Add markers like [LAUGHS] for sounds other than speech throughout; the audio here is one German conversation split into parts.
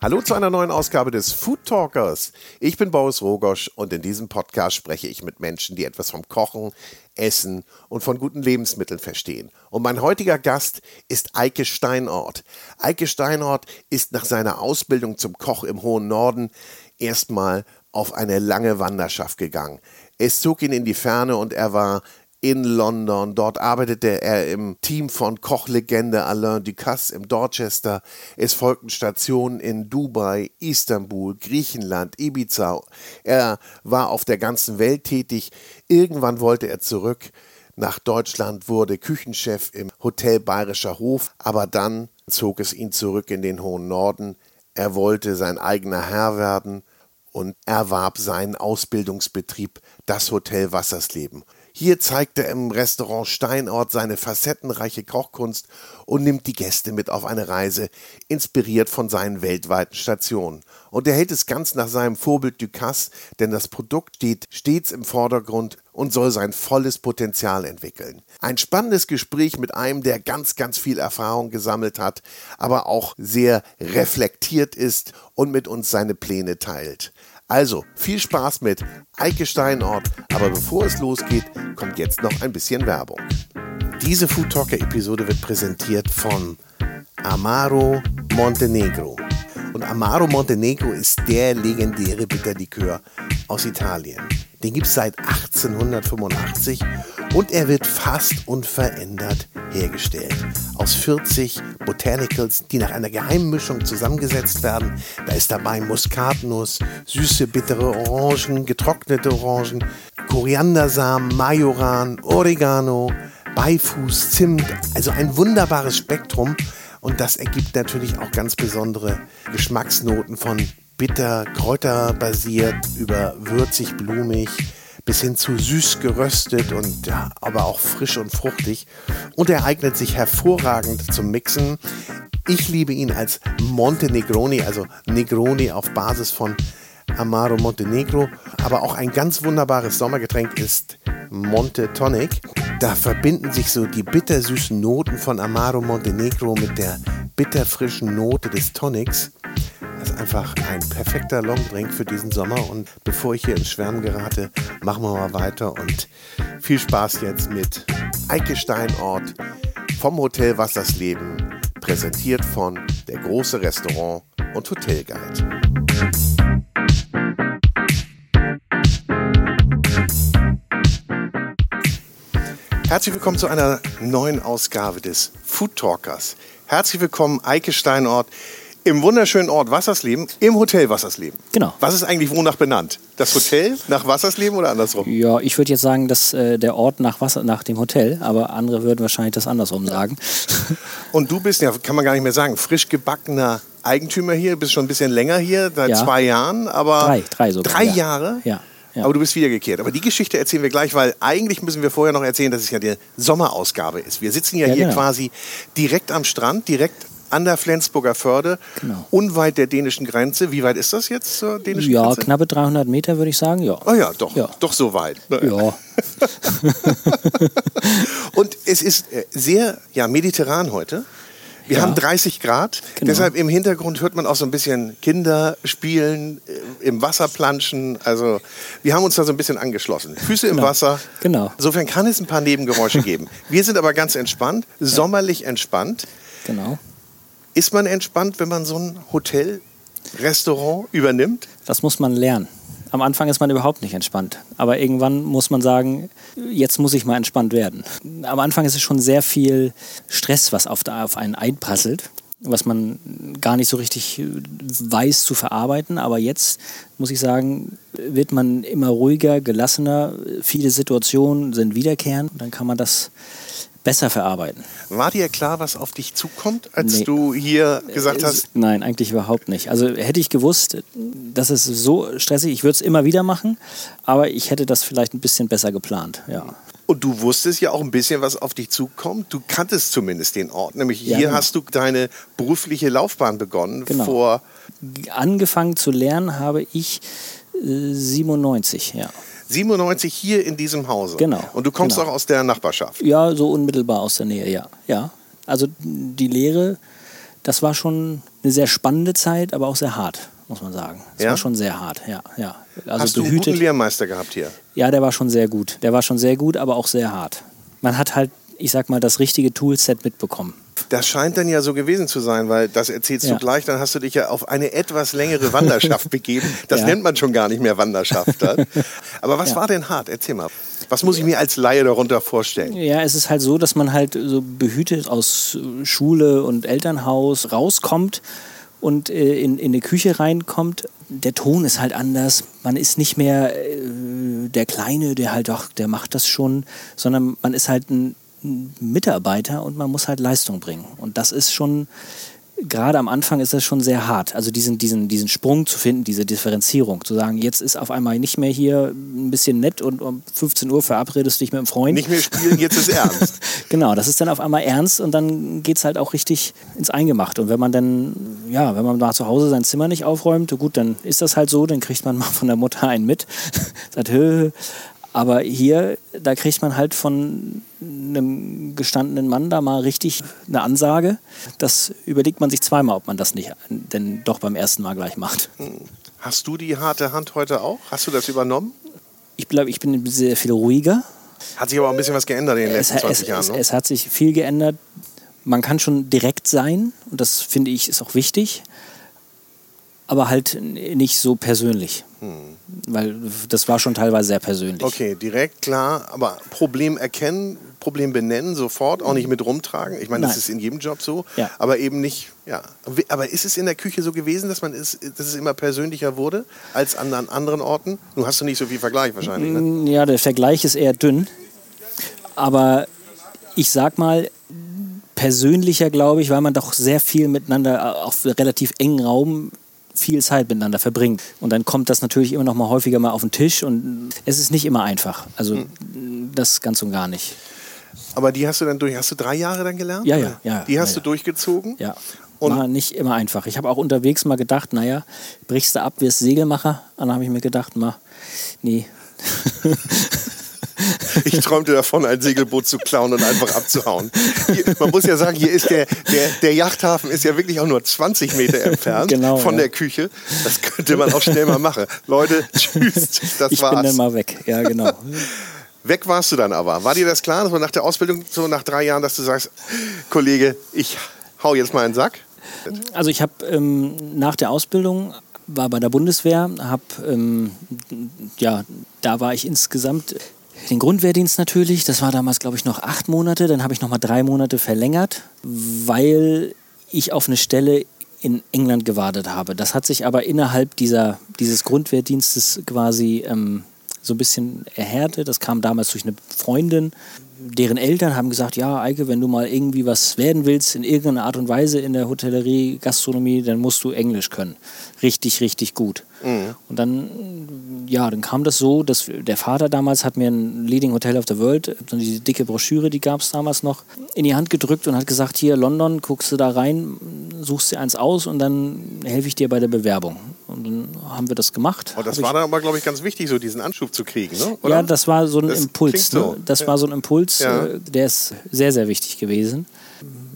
Hallo zu einer neuen Ausgabe des Food Talkers. Ich bin Boris Rogosch und in diesem Podcast spreche ich mit Menschen, die etwas vom Kochen, Essen und von guten Lebensmitteln verstehen. Und mein heutiger Gast ist Eike Steinort. Eike Steinort ist nach seiner Ausbildung zum Koch im hohen Norden erstmal auf eine lange Wanderschaft gegangen. Es zog ihn in die Ferne und er war in London. Dort arbeitete er im Team von Kochlegende Alain Ducasse im Dorchester. Es folgten Stationen in Dubai, Istanbul, Griechenland, Ibiza. Er war auf der ganzen Welt tätig. Irgendwann wollte er zurück nach Deutschland, wurde Küchenchef im Hotel Bayerischer Hof, aber dann zog es ihn zurück in den hohen Norden. Er wollte sein eigener Herr werden und erwarb seinen Ausbildungsbetrieb, das Hotel Wassersleben. Hier zeigt er im Restaurant Steinort seine facettenreiche Kochkunst und nimmt die Gäste mit auf eine Reise, inspiriert von seinen weltweiten Stationen. Und er hält es ganz nach seinem Vorbild Ducasse, denn das Produkt steht stets im Vordergrund und soll sein volles Potenzial entwickeln. Ein spannendes Gespräch mit einem, der ganz, ganz viel Erfahrung gesammelt hat, aber auch sehr reflektiert ist und mit uns seine Pläne teilt. Also viel Spaß mit Eike Steinort, aber bevor es losgeht, kommt jetzt noch ein bisschen Werbung. Diese Food Talker Episode wird präsentiert von Amaro Montenegro. Und Amaro Montenegro ist der legendäre Bitterlikör aus Italien. Den gibt es seit 1885 und er wird fast unverändert hergestellt. Aus 40 Botanicals, die nach einer geheimen Mischung zusammengesetzt werden. Da ist dabei Muskatnuss, süße, bittere Orangen, getrocknete Orangen, Koriandersamen, Majoran, Oregano, Beifuß, Zimt. Also ein wunderbares Spektrum. Und das ergibt natürlich auch ganz besondere Geschmacksnoten von bitter, kräuterbasiert über würzig, blumig bis hin zu süß geröstet und ja, aber auch frisch und fruchtig. Und er eignet sich hervorragend zum Mixen. Ich liebe ihn als Monte Negroni, also Negroni auf Basis von Amaro Montenegro. Aber auch ein ganz wunderbares Sommergetränk ist Monte Tonic. Da verbinden sich so die bittersüßen Noten von Amaro Montenegro mit der bitterfrischen Note des Tonics. Das ist einfach ein perfekter Longdrink für diesen Sommer. Und bevor ich hier ins Schwärmen gerate, machen wir mal weiter und viel Spaß jetzt mit Eike Steinort vom Hotel Wassersleben, präsentiert von der große Restaurant und Hotelguide. Herzlich willkommen zu einer neuen Ausgabe des Food Talkers. Herzlich willkommen, Eike Steinort im wunderschönen Ort Wassersleben, im Hotel Wassersleben. Genau. Was ist eigentlich wonach benannt? Das Hotel nach Wassersleben oder andersrum? Ja, ich würde jetzt sagen, dass äh, der Ort nach, Wasser, nach dem Hotel, aber andere würden wahrscheinlich das andersrum sagen. [LAUGHS] Und du bist ja, kann man gar nicht mehr sagen, frisch gebackener Eigentümer hier, bist schon ein bisschen länger hier, seit Ja. zwei Jahren, aber Drei, drei sogar. drei ja. Jahre. Ja. ja. Aber du bist wiedergekehrt. Aber die Geschichte erzählen wir gleich, weil eigentlich müssen wir vorher noch erzählen, dass es ja die Sommerausgabe ist. Wir sitzen ja, Ja, hier genau. quasi direkt am Strand, direkt an der Flensburger Förde, Genau. unweit der dänischen Grenze. Wie weit ist das jetzt zur dänischen ja, Grenze? knappe 300 Meter würde ich sagen, ja. Oh ja, doch, Ja. doch so weit. Ja, [LAUGHS] Und es ist äh, sehr ja, mediterran heute. Wir Ja. haben 30 Grad, Genau. deshalb im Hintergrund hört man auch so ein bisschen Kinder spielen, äh, im Wasser planschen. Also wir haben uns da so ein bisschen angeschlossen. Füße im Genau. Wasser. Genau. Insofern kann es ein paar Nebengeräusche geben. Wir sind aber ganz entspannt, sommerlich entspannt. genau. Ist man entspannt, wenn man so ein Hotel, Restaurant übernimmt? Das muss man lernen. Am Anfang ist man überhaupt nicht entspannt. Aber irgendwann muss man sagen, jetzt muss ich mal entspannt werden. Am Anfang ist es schon sehr viel Stress, was auf, einen einprasselt, was man gar nicht so richtig weiß zu verarbeiten. Aber jetzt, muss ich sagen, wird man immer ruhiger, gelassener. Viele Situationen sind wiederkehrend. Dann kann man das besser verarbeiten. War dir klar, was auf dich zukommt, als Nee. du hier gesagt Es- hast, Nein, eigentlich überhaupt nicht. Also hätte ich gewusst, dass es so stressig, ich würde es immer wieder machen, aber ich hätte das vielleicht ein bisschen besser geplant. Ja, Und du wusstest ja auch ein bisschen, was auf dich zukommt. Du kanntest zumindest den Ort. Nämlich Ja, hier genau. hast du deine berufliche Laufbahn begonnen. Genau. Vor angefangen zu lernen habe ich äh, 97, ja. 97 hier in diesem Hause. Genau, Und du kommst genau. auch aus der Nachbarschaft. Ja, so unmittelbar aus der Nähe, ja. ja. Also die Lehre, das war schon eine sehr spannende Zeit, aber auch sehr hart, muss man sagen. Es Ja? war schon sehr hart, ja. ja. Also Hast du einen guten Lehrmeister gehabt hier? Ja, der war schon sehr gut. Der war schon sehr gut, aber auch sehr hart. Man hat halt, ich sag mal, das richtige Toolset mitbekommen. Das scheint dann ja so gewesen zu sein, weil das erzählst Ja. du gleich, dann hast du dich ja auf eine etwas längere Wanderschaft [LAUGHS] begeben. Das Ja. nennt man schon gar nicht mehr Wanderschaft. Dann. [LAUGHS] Aber was Ja. war denn hart? Erzähl mal. Was muss ich mir als Laie darunter vorstellen? Ja, es ist halt so, dass man halt so behütet aus äh, Schule und Elternhaus rauskommt und äh, in, in die Küche reinkommt. Der Ton ist halt anders. Man ist nicht mehr äh, der Kleine, der halt doch, der macht das schon, sondern man ist halt ein Mitarbeiter und man muss halt Leistung bringen. Und das ist schon, gerade am Anfang ist das schon sehr hart. Also diesen, diesen, diesen Sprung zu finden, diese Differenzierung, zu sagen, jetzt ist auf einmal nicht mehr hier ein bisschen nett und um 15 Uhr verabredest du dich mit einem Freund. Nicht mehr spielen, jetzt ist ernst. [LAUGHS] Genau, das ist dann auf einmal ernst und dann geht es halt auch richtig ins Eingemachte. Und wenn man dann, ja, wenn man mal zu Hause sein Zimmer nicht aufräumt, gut, dann ist das halt so, dann kriegt man [LAUGHS] mal von der Mutter einen mit. [LAUGHS] Sagt, hö. Aber hier, da kriegt man halt von einem gestandenen Mann da mal richtig eine Ansage. Das überlegt man sich zweimal, ob man das nicht denn doch beim ersten Mal gleich macht. Hast du die harte Hand heute auch? Hast du das übernommen? Ich glaube, ich bin sehr viel ruhiger. Hat sich aber auch ein bisschen was geändert in den es, letzten 20 es, Jahren. es, Ne? es hat sich viel geändert. Man kann schon direkt sein und das finde ich ist auch wichtig, aber halt nicht so persönlich, weil das war schon teilweise sehr persönlich. Hm. Okay, direkt, klar. Aber Problem erkennen, Problem benennen, sofort, auch nicht mit rumtragen. Ich meine, das ist in jedem Job so. Ja. Aber eben nicht, ja. Aber ist es in der Küche so gewesen, dass, man ist, dass es immer persönlicher wurde als an, an anderen Orten? Nun hast du nicht so viel Vergleich wahrscheinlich. Ne? Ja, der Vergleich ist eher dünn, aber ich sag mal persönlicher, glaube ich, weil man doch sehr viel miteinander auf relativ engen Raum viel Zeit miteinander verbringt. Und dann kommt das natürlich immer noch mal häufiger mal auf den Tisch und es ist nicht immer einfach. Also Hm. das ganz und gar nicht. Aber die hast du dann durch, hast du drei Jahre dann gelernt? Ja, ja, ja, Die hast ja, du ja. durchgezogen? Ja. Und- War nicht immer einfach. Ich habe auch unterwegs mal gedacht, naja, brichst du ab, wirst Segelmacher. Dann habe ich mir gedacht, ma, nee. Ich träumte davon, ein Segelboot zu klauen und einfach abzuhauen. Hier, man muss ja sagen, hier ist der, der, der Yachthafen ist ja wirklich auch nur 20 Meter entfernt Genau, von ja. der Küche. Das könnte man auch schnell mal machen. Leute, tschüss, das ich bin war's. dann mal weg. Ja, genau. Weg warst du dann aber. War dir das klar, dass man nach der Ausbildung, so nach drei Jahren, dass du sagst, Kollege, ich hau jetzt mal einen Sack? Also ich habe ähm, nach der Ausbildung war bei der Bundeswehr, habe ähm, ja, da war ich insgesamt den Grundwehrdienst natürlich. Das war damals glaube ich noch acht Monate. Dann habe ich noch mal drei Monate verlängert, weil ich auf eine Stelle in England gewartet habe. Das hat sich aber innerhalb dieser, dieses Grundwehrdienstes quasi ähm, so ein bisschen erhärtet. Das kam damals durch eine Freundin. Deren Eltern haben gesagt, ja, Eike, wenn du mal irgendwie was werden willst, in irgendeiner Art und Weise in der Hotellerie, Gastronomie, dann musst du Englisch können. Richtig, richtig gut. Und dann, ja, dann kam das so, dass der Vater damals hat mir ein Leading Hotel of the World, so diese dicke Broschüre, die gab es damals noch, in die Hand gedrückt und hat gesagt, hier London, guckst du da rein, suchst dir eins aus und dann helfe ich dir bei der Bewerbung. Und dann haben wir das gemacht. Und Oh, das war dann aber, glaube ich, ganz wichtig, so diesen Anschub zu kriegen, ne? Oder? ja, das war so ein Das Impuls. klingt so. Ne? Das Ja. war so ein Impuls, Ja. äh, der ist sehr, sehr wichtig gewesen.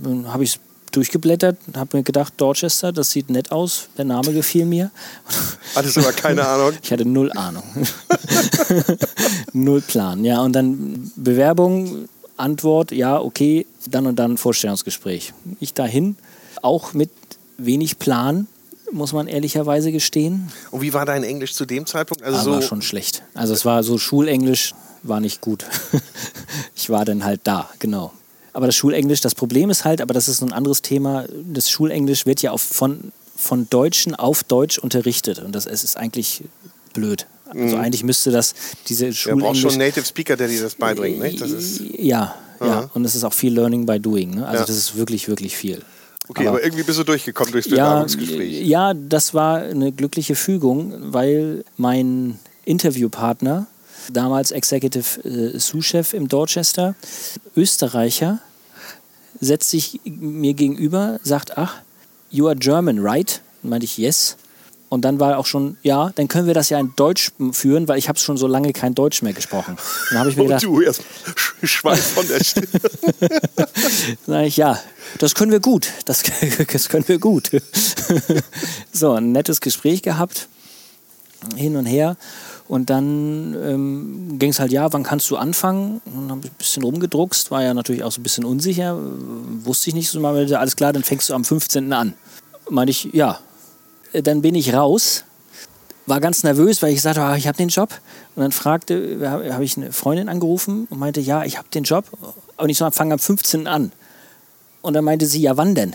Dann habe ich es durchgeblättert und habe mir gedacht, Dorchester, das sieht nett aus, der Name gefiel mir. [LAUGHS] Hattest aber keine Ahnung. Ich hatte null Ahnung. [LAUGHS] null Plan. Ja, und dann Bewerbung, Antwort, ja, okay, dann und dann Vorstellungsgespräch. Ich dahin, auch mit wenig Plan, muss man ehrlicherweise gestehen. Und wie war dein Englisch zu dem Zeitpunkt? Also so, war schon schlecht. Also es war so Schulenglisch, war nicht gut. [LAUGHS] ich war dann halt da, genau. Aber das Schulenglisch, das Problem ist halt, aber das ist so ein anderes Thema, das Schulenglisch wird ja auf, von, von Deutschen auf Deutsch unterrichtet. Und das es ist eigentlich blöd. Also eigentlich müsste das, diese du brauchst Schulenglisch... schon einen Native Speaker, der dir das beibringt, nicht? Das ist, ja, ja. Und es ist auch viel Learning by Doing. Ne? Also Ja. das ist wirklich, wirklich viel. Okay, aber, irgendwie bist du durchgekommen durchs ja, Bewerbungsgespräch. ja, das war eine glückliche Fügung, weil mein Interviewpartner, damals Executive äh, Sous-Chef im Dorchester, Österreicher, setzt sich mir gegenüber, sagt, ach, you are German, right? Und meinte ich, yes. Und dann war auch schon, ja, dann können wir das ja in Deutsch führen, weil ich habe schon so lange kein Deutsch mehr gesprochen. Dann habe ich mir gedacht, du erst Schwein von der Stimme. [LAUGHS] sag ich, ja, das können wir gut. Das, [LAUGHS] das können wir gut. [LAUGHS] so, ein nettes Gespräch gehabt, hin und her. Und dann ähm, ging es halt, ja, wann kannst du anfangen? Und dann habe ich ein bisschen rumgedruckst, war ja natürlich auch so ein bisschen unsicher, wusste ich nicht so mal, alles klar, dann fängst du am 15. an. Meinte ich, ja. Dann bin ich raus, war ganz nervös, weil ich sagte, oh, ich habe den Job. Und dann fragte, habe ich eine Freundin angerufen und meinte, ja, ich habe den Job. Und ich so, fange am 15. an. Und dann meinte sie, ja, wann denn?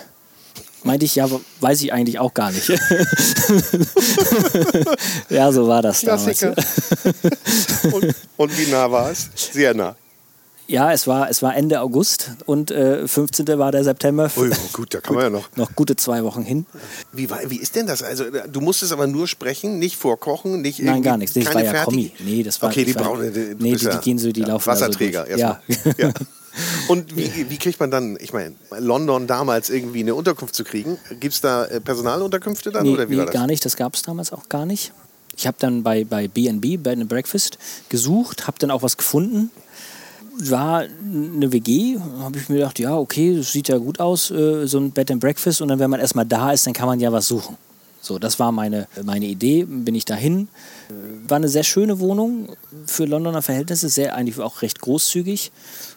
Meinte ich, ja, weiß ich eigentlich auch gar nicht. [LAUGHS] [LAUGHS] ja, so war das Klassiker. damals. [LAUGHS] und, und wie nah war es? Sehr nah. Ja, es war, es war Ende August und äh, 15. war der September. Ui, gut, da kann man ja noch. Noch gute zwei Wochen hin. Wie, wie ist denn das? Also, du musstest aber nur sprechen, nicht vorkochen, nicht Nein, gar nichts. Das war ja Kommi. Nee, das war, okay, die war, braunen. Die, nee, die, die, gehen so, die ja, laufen Wasserträger. Also ja. ja. [LAUGHS] Und wie, wie, kriegt man dann, ich meine, London damals irgendwie eine Unterkunft zu kriegen? Gibt es da äh, Personalunterkünfte dann? Nee, oder wie nee war das? gar nicht. Das gab es damals auch gar nicht. Ich habe dann bei B&B, bei Bed and Breakfast, gesucht, habe dann auch was gefunden war eine WG, habe ich mir gedacht, ja, okay, das sieht ja gut aus, äh, so ein Bed and Breakfast. Und dann, wenn man erstmal da ist, dann kann man ja was suchen. So, das war meine, meine Idee, bin ich dahin. War eine sehr schöne Wohnung für Londoner Verhältnisse, sehr eigentlich auch recht großzügig.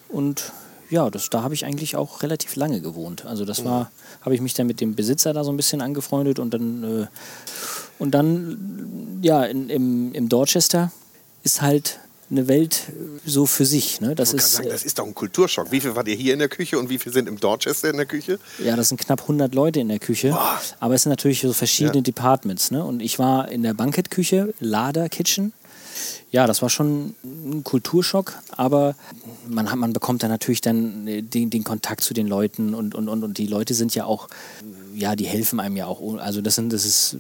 Und ja, das, da habe ich eigentlich auch relativ lange gewohnt. Also das war, habe ich mich dann mit dem Besitzer da so ein bisschen angefreundet und dann, äh, und dann ja, in, im, im Dorchester ist halt eine Welt so für sich. Ne? Das, ist, sagen, das ist doch ein Kulturschock. Wie viel wart ihr hier in der Küche und wie viel sind im Dorchester in der Küche? Ja, das sind knapp 100 Leute in der Küche. Boah. Aber es sind natürlich so verschiedene ja. Departments. Ne? Und ich war in der Bankettküche, Lader Kitchen. Ja, das war schon ein Kulturschock, aber man, hat, man bekommt dann natürlich dann den, den Kontakt zu den Leuten und, und, und, und die Leute sind ja auch ja, die helfen einem ja auch. Also das, sind, das ist,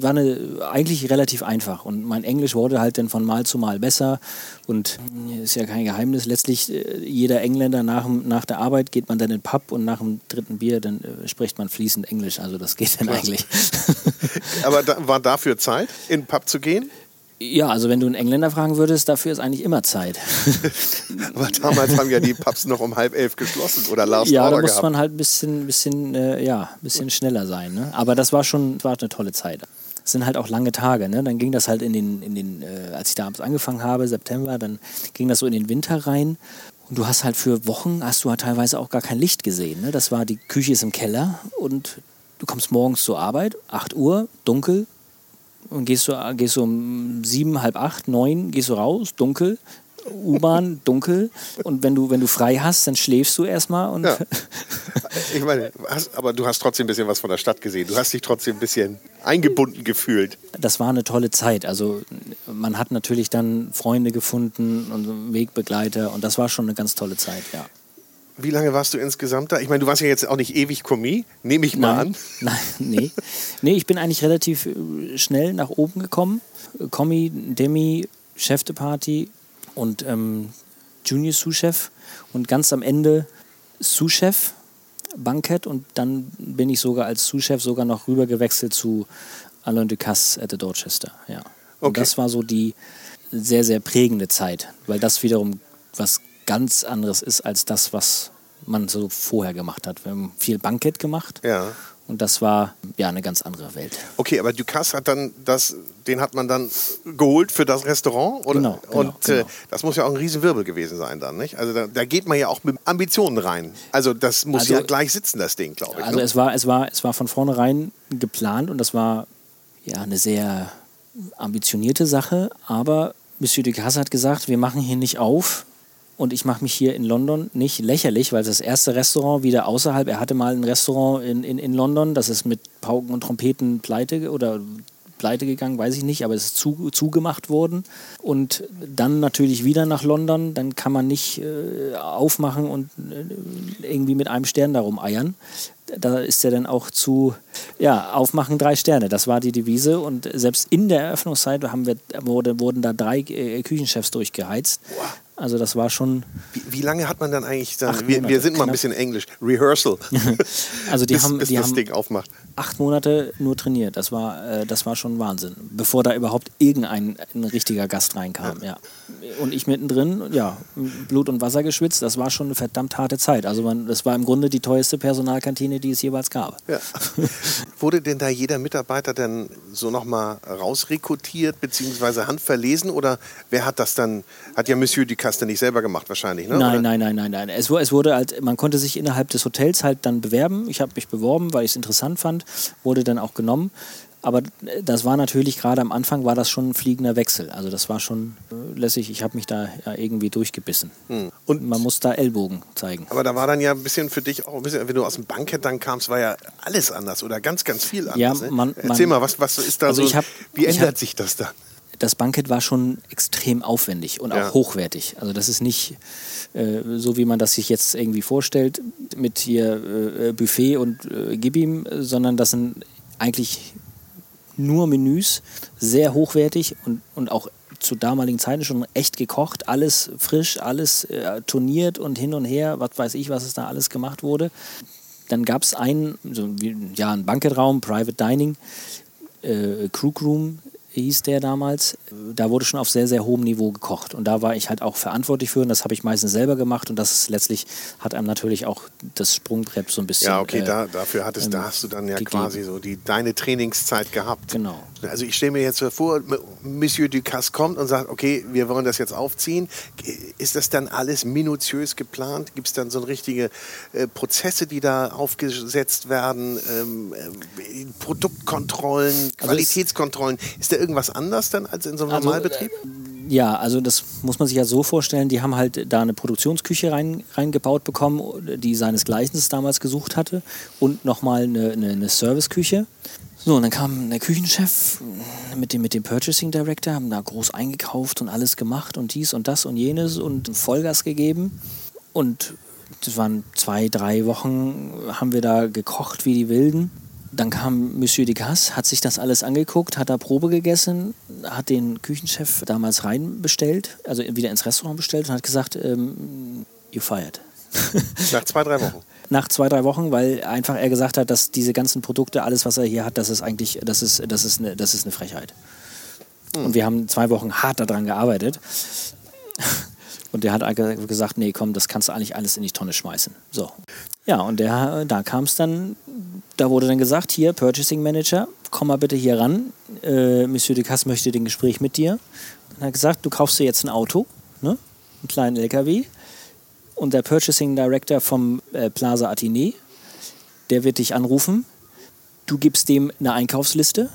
war eine, eigentlich relativ einfach. Und mein Englisch wurde halt dann von Mal zu Mal besser. Und ist ja kein Geheimnis. Letztlich, äh, jeder Engländer nach, nach der Arbeit geht man dann in den Pub und nach dem dritten Bier, dann äh, spricht man fließend Englisch. Also das geht dann eigentlich. [LAUGHS] [LAUGHS] Aber da, war dafür Zeit, in den Pub zu gehen? Ja, also wenn du einen Engländer fragen würdest, dafür ist eigentlich immer Zeit. [LAUGHS] Aber damals haben ja die Pubs noch um halb elf geschlossen oder Last Ja, da muss man halt ein bisschen, bisschen, äh, ja, bisschen schneller sein. Ne? Aber das war schon war eine tolle Zeit. Es sind halt auch lange Tage. Ne? Dann ging das halt in den, in den äh, als ich damals angefangen habe, September, dann ging das so in den Winter rein. Und du hast halt für Wochen, hast du halt teilweise auch gar kein Licht gesehen. Ne? Das war, die Küche ist im Keller und du kommst morgens zur Arbeit, 8 Uhr, dunkel, und gehst du, gehst du um sieben, halb acht, neun, gehst du raus, dunkel, U-Bahn, [LAUGHS] dunkel. Und wenn du, wenn du frei hast, dann schläfst du erstmal. Und ja. [LAUGHS] Ich meine, hast, aber du hast trotzdem ein bisschen was von der Stadt gesehen. Du hast dich trotzdem ein bisschen eingebunden gefühlt. Das war eine tolle Zeit. Also man hat natürlich dann Freunde gefunden und Wegbegleiter und das war schon eine ganz tolle Zeit, ja. Wie lange warst du insgesamt da? Ich meine, du warst ja jetzt auch nicht ewig Kommi, nehme ich mal Nein. an. [LAUGHS] Nein, nee. nee, ich bin eigentlich relativ äh, schnell nach oben gekommen. Kommi, Demi, Chef de Party und ähm, Junior Sous-Chef und ganz am Ende Sous-Chef, Bankett und dann bin ich sogar als Sous-Chef sogar noch rüber gewechselt zu Alain Ducasse at the Dorchester. Ja. Und Okay. das war so die sehr, sehr prägende Zeit, weil das wiederum was ganz anderes ist als das, was man so vorher gemacht hat. Wir haben viel Bankett gemacht Ja. und das war ja eine ganz andere Welt. Okay, aber Ducasse hat dann das, den hat man dann geholt für das Restaurant, oder? Genau, genau, Und äh, genau. das muss ja auch ein Riesenwirbel gewesen sein dann, nicht? Also da, da geht man ja auch mit Ambitionen rein. Also das muss Also- ja gleich sitzen, das Ding, glaube ich. Also ne? es war, es war, es war von vornherein geplant und das war ja eine sehr ambitionierte Sache, aber Monsieur Ducasse hat gesagt, wir machen hier nicht auf und ich mache mich hier in London nicht lächerlich, weil das erste Restaurant wieder außerhalb, er hatte mal ein Restaurant in, in, in London, das ist mit Pauken und Trompeten pleite oder pleite gegangen, weiß ich nicht, aber es ist zu, zugemacht worden. Und dann natürlich wieder nach London, dann kann man nicht äh, aufmachen und äh, irgendwie mit einem Stern darum eiern. Da ist er dann auch zu, ja, aufmachen drei Sterne. Das war die Devise. Und selbst in der Eröffnungszeit haben wir, wurde, wurden da drei äh, Küchenchefs durchgeheizt. Also das war schon. Wie, wie lange hat man dann eigentlich dann? Acht Wir, wir Monate, sind mal ein bisschen Englisch. Rehearsal. [LAUGHS] Also die bis, haben, bis die das haben Ding aufmacht. acht Monate nur trainiert. Das war, äh, das war schon Wahnsinn. Bevor da überhaupt irgendein ein richtiger Gast reinkam. Ja. Und ich mittendrin, ja, Blut und Wasser geschwitzt. Das war schon eine verdammt harte Zeit. Also man, das war im Grunde die teuerste Personalkantine, die es jeweils gab. Ja. [LAUGHS] Wurde denn da jeder Mitarbeiter dann so nochmal rausrekrutiert bzw. handverlesen oder wer hat das dann, hat ja Monsieur Ducasse nicht selber gemacht wahrscheinlich, ne? Nein, oder? nein, nein, nein, nein. Es, es wurde halt, man konnte sich innerhalb des Hotels halt dann bewerben. Ich habe mich beworben, weil ich es interessant fand, wurde dann auch genommen. Aber das war natürlich gerade am Anfang war das schon ein fliegender Wechsel. Also das war schon äh, lässig. Ich habe mich da ja irgendwie durchgebissen. Hm. Und Man muss da Ellbogen zeigen. aber da war dann ja ein bisschen für dich auch ein bisschen, wenn du aus dem Bankett dann kamst, war ja alles anders oder ganz, ganz viel anders. Ja, ne? man- Erzähl man- mal, was, was ist da Also so, hab- wie ändert hab- sich das dann? Das Bankett war schon extrem aufwendig und auch Ja. hochwertig. Also das ist nicht äh, so, wie man das sich jetzt irgendwie vorstellt, mit hier äh, Buffet und äh, gib ihm, äh, sondern das sind eigentlich nur Menüs, sehr hochwertig und, und auch zu damaligen Zeiten schon echt gekocht, alles frisch, alles äh, turniert und hin und her, was weiß ich, was es da alles gemacht wurde. Dann gab es einen, so wie, ja, einen Banquetraum, Private Dining, äh, Crook Room hieß der damals. Da wurde schon auf sehr, sehr hohem Niveau gekocht. Und da war ich halt auch verantwortlich für und das habe ich meistens selber gemacht und das letztlich hat einem natürlich auch das Sprungbrett so ein bisschen. Ja, okay, äh, da, dafür hattest, ähm, da hast du dann ja gegeben. quasi so die, deine Trainingszeit gehabt. Genau. Also ich stelle mir jetzt vor, Monsieur Ducasse kommt und sagt, okay, wir wollen das jetzt aufziehen. Ist das dann alles minutiös geplant? Gibt es dann so richtige äh, Prozesse, die da aufgesetzt werden? Ähm, äh, Produktkontrollen, Also Qualitätskontrollen? Ist da irgendwas anders dann als in so einem Also, Normalbetrieb? Ja, also das muss man sich ja so vorstellen, die haben halt da eine Produktionsküche rein, reingebaut bekommen, die seinesgleichen damals gesucht hatte und nochmal eine, eine, eine Serviceküche. So, und dann kam der Küchenchef mit dem, mit dem Purchasing Director, haben da groß eingekauft und alles gemacht und dies und das und jenes und Vollgas gegeben. Und das waren zwei, drei Wochen, haben wir da gekocht wie die Wilden. Dann kam Monsieur Ducasse, hat sich das alles angeguckt, hat da Probe gegessen, hat den Küchenchef damals reinbestellt, also wieder ins Restaurant bestellt und hat gesagt, ähm, you fired. [LAUGHS] Nach zwei, drei Wochen. Nach zwei, drei Wochen, weil einfach er gesagt hat, dass diese ganzen Produkte, alles was er hier hat, das ist eigentlich, das ist, das ist, eine, das ist eine Frechheit. Und wir haben zwei Wochen hart daran gearbeitet. Und der hat gesagt, nee, komm, das kannst du eigentlich alles in die Tonne schmeißen. So. Ja, und der, da kam es dann, da wurde dann gesagt, hier, Purchasing Manager, komm mal bitte hier ran. Äh, Monsieur Ducasse möchte den Gespräch mit dir. Dann hat gesagt, du kaufst dir jetzt ein Auto, ne? einen kleinen LKW. Und der Purchasing Director vom äh, Plaza Athénée, der wird dich anrufen. Du gibst dem eine Einkaufsliste.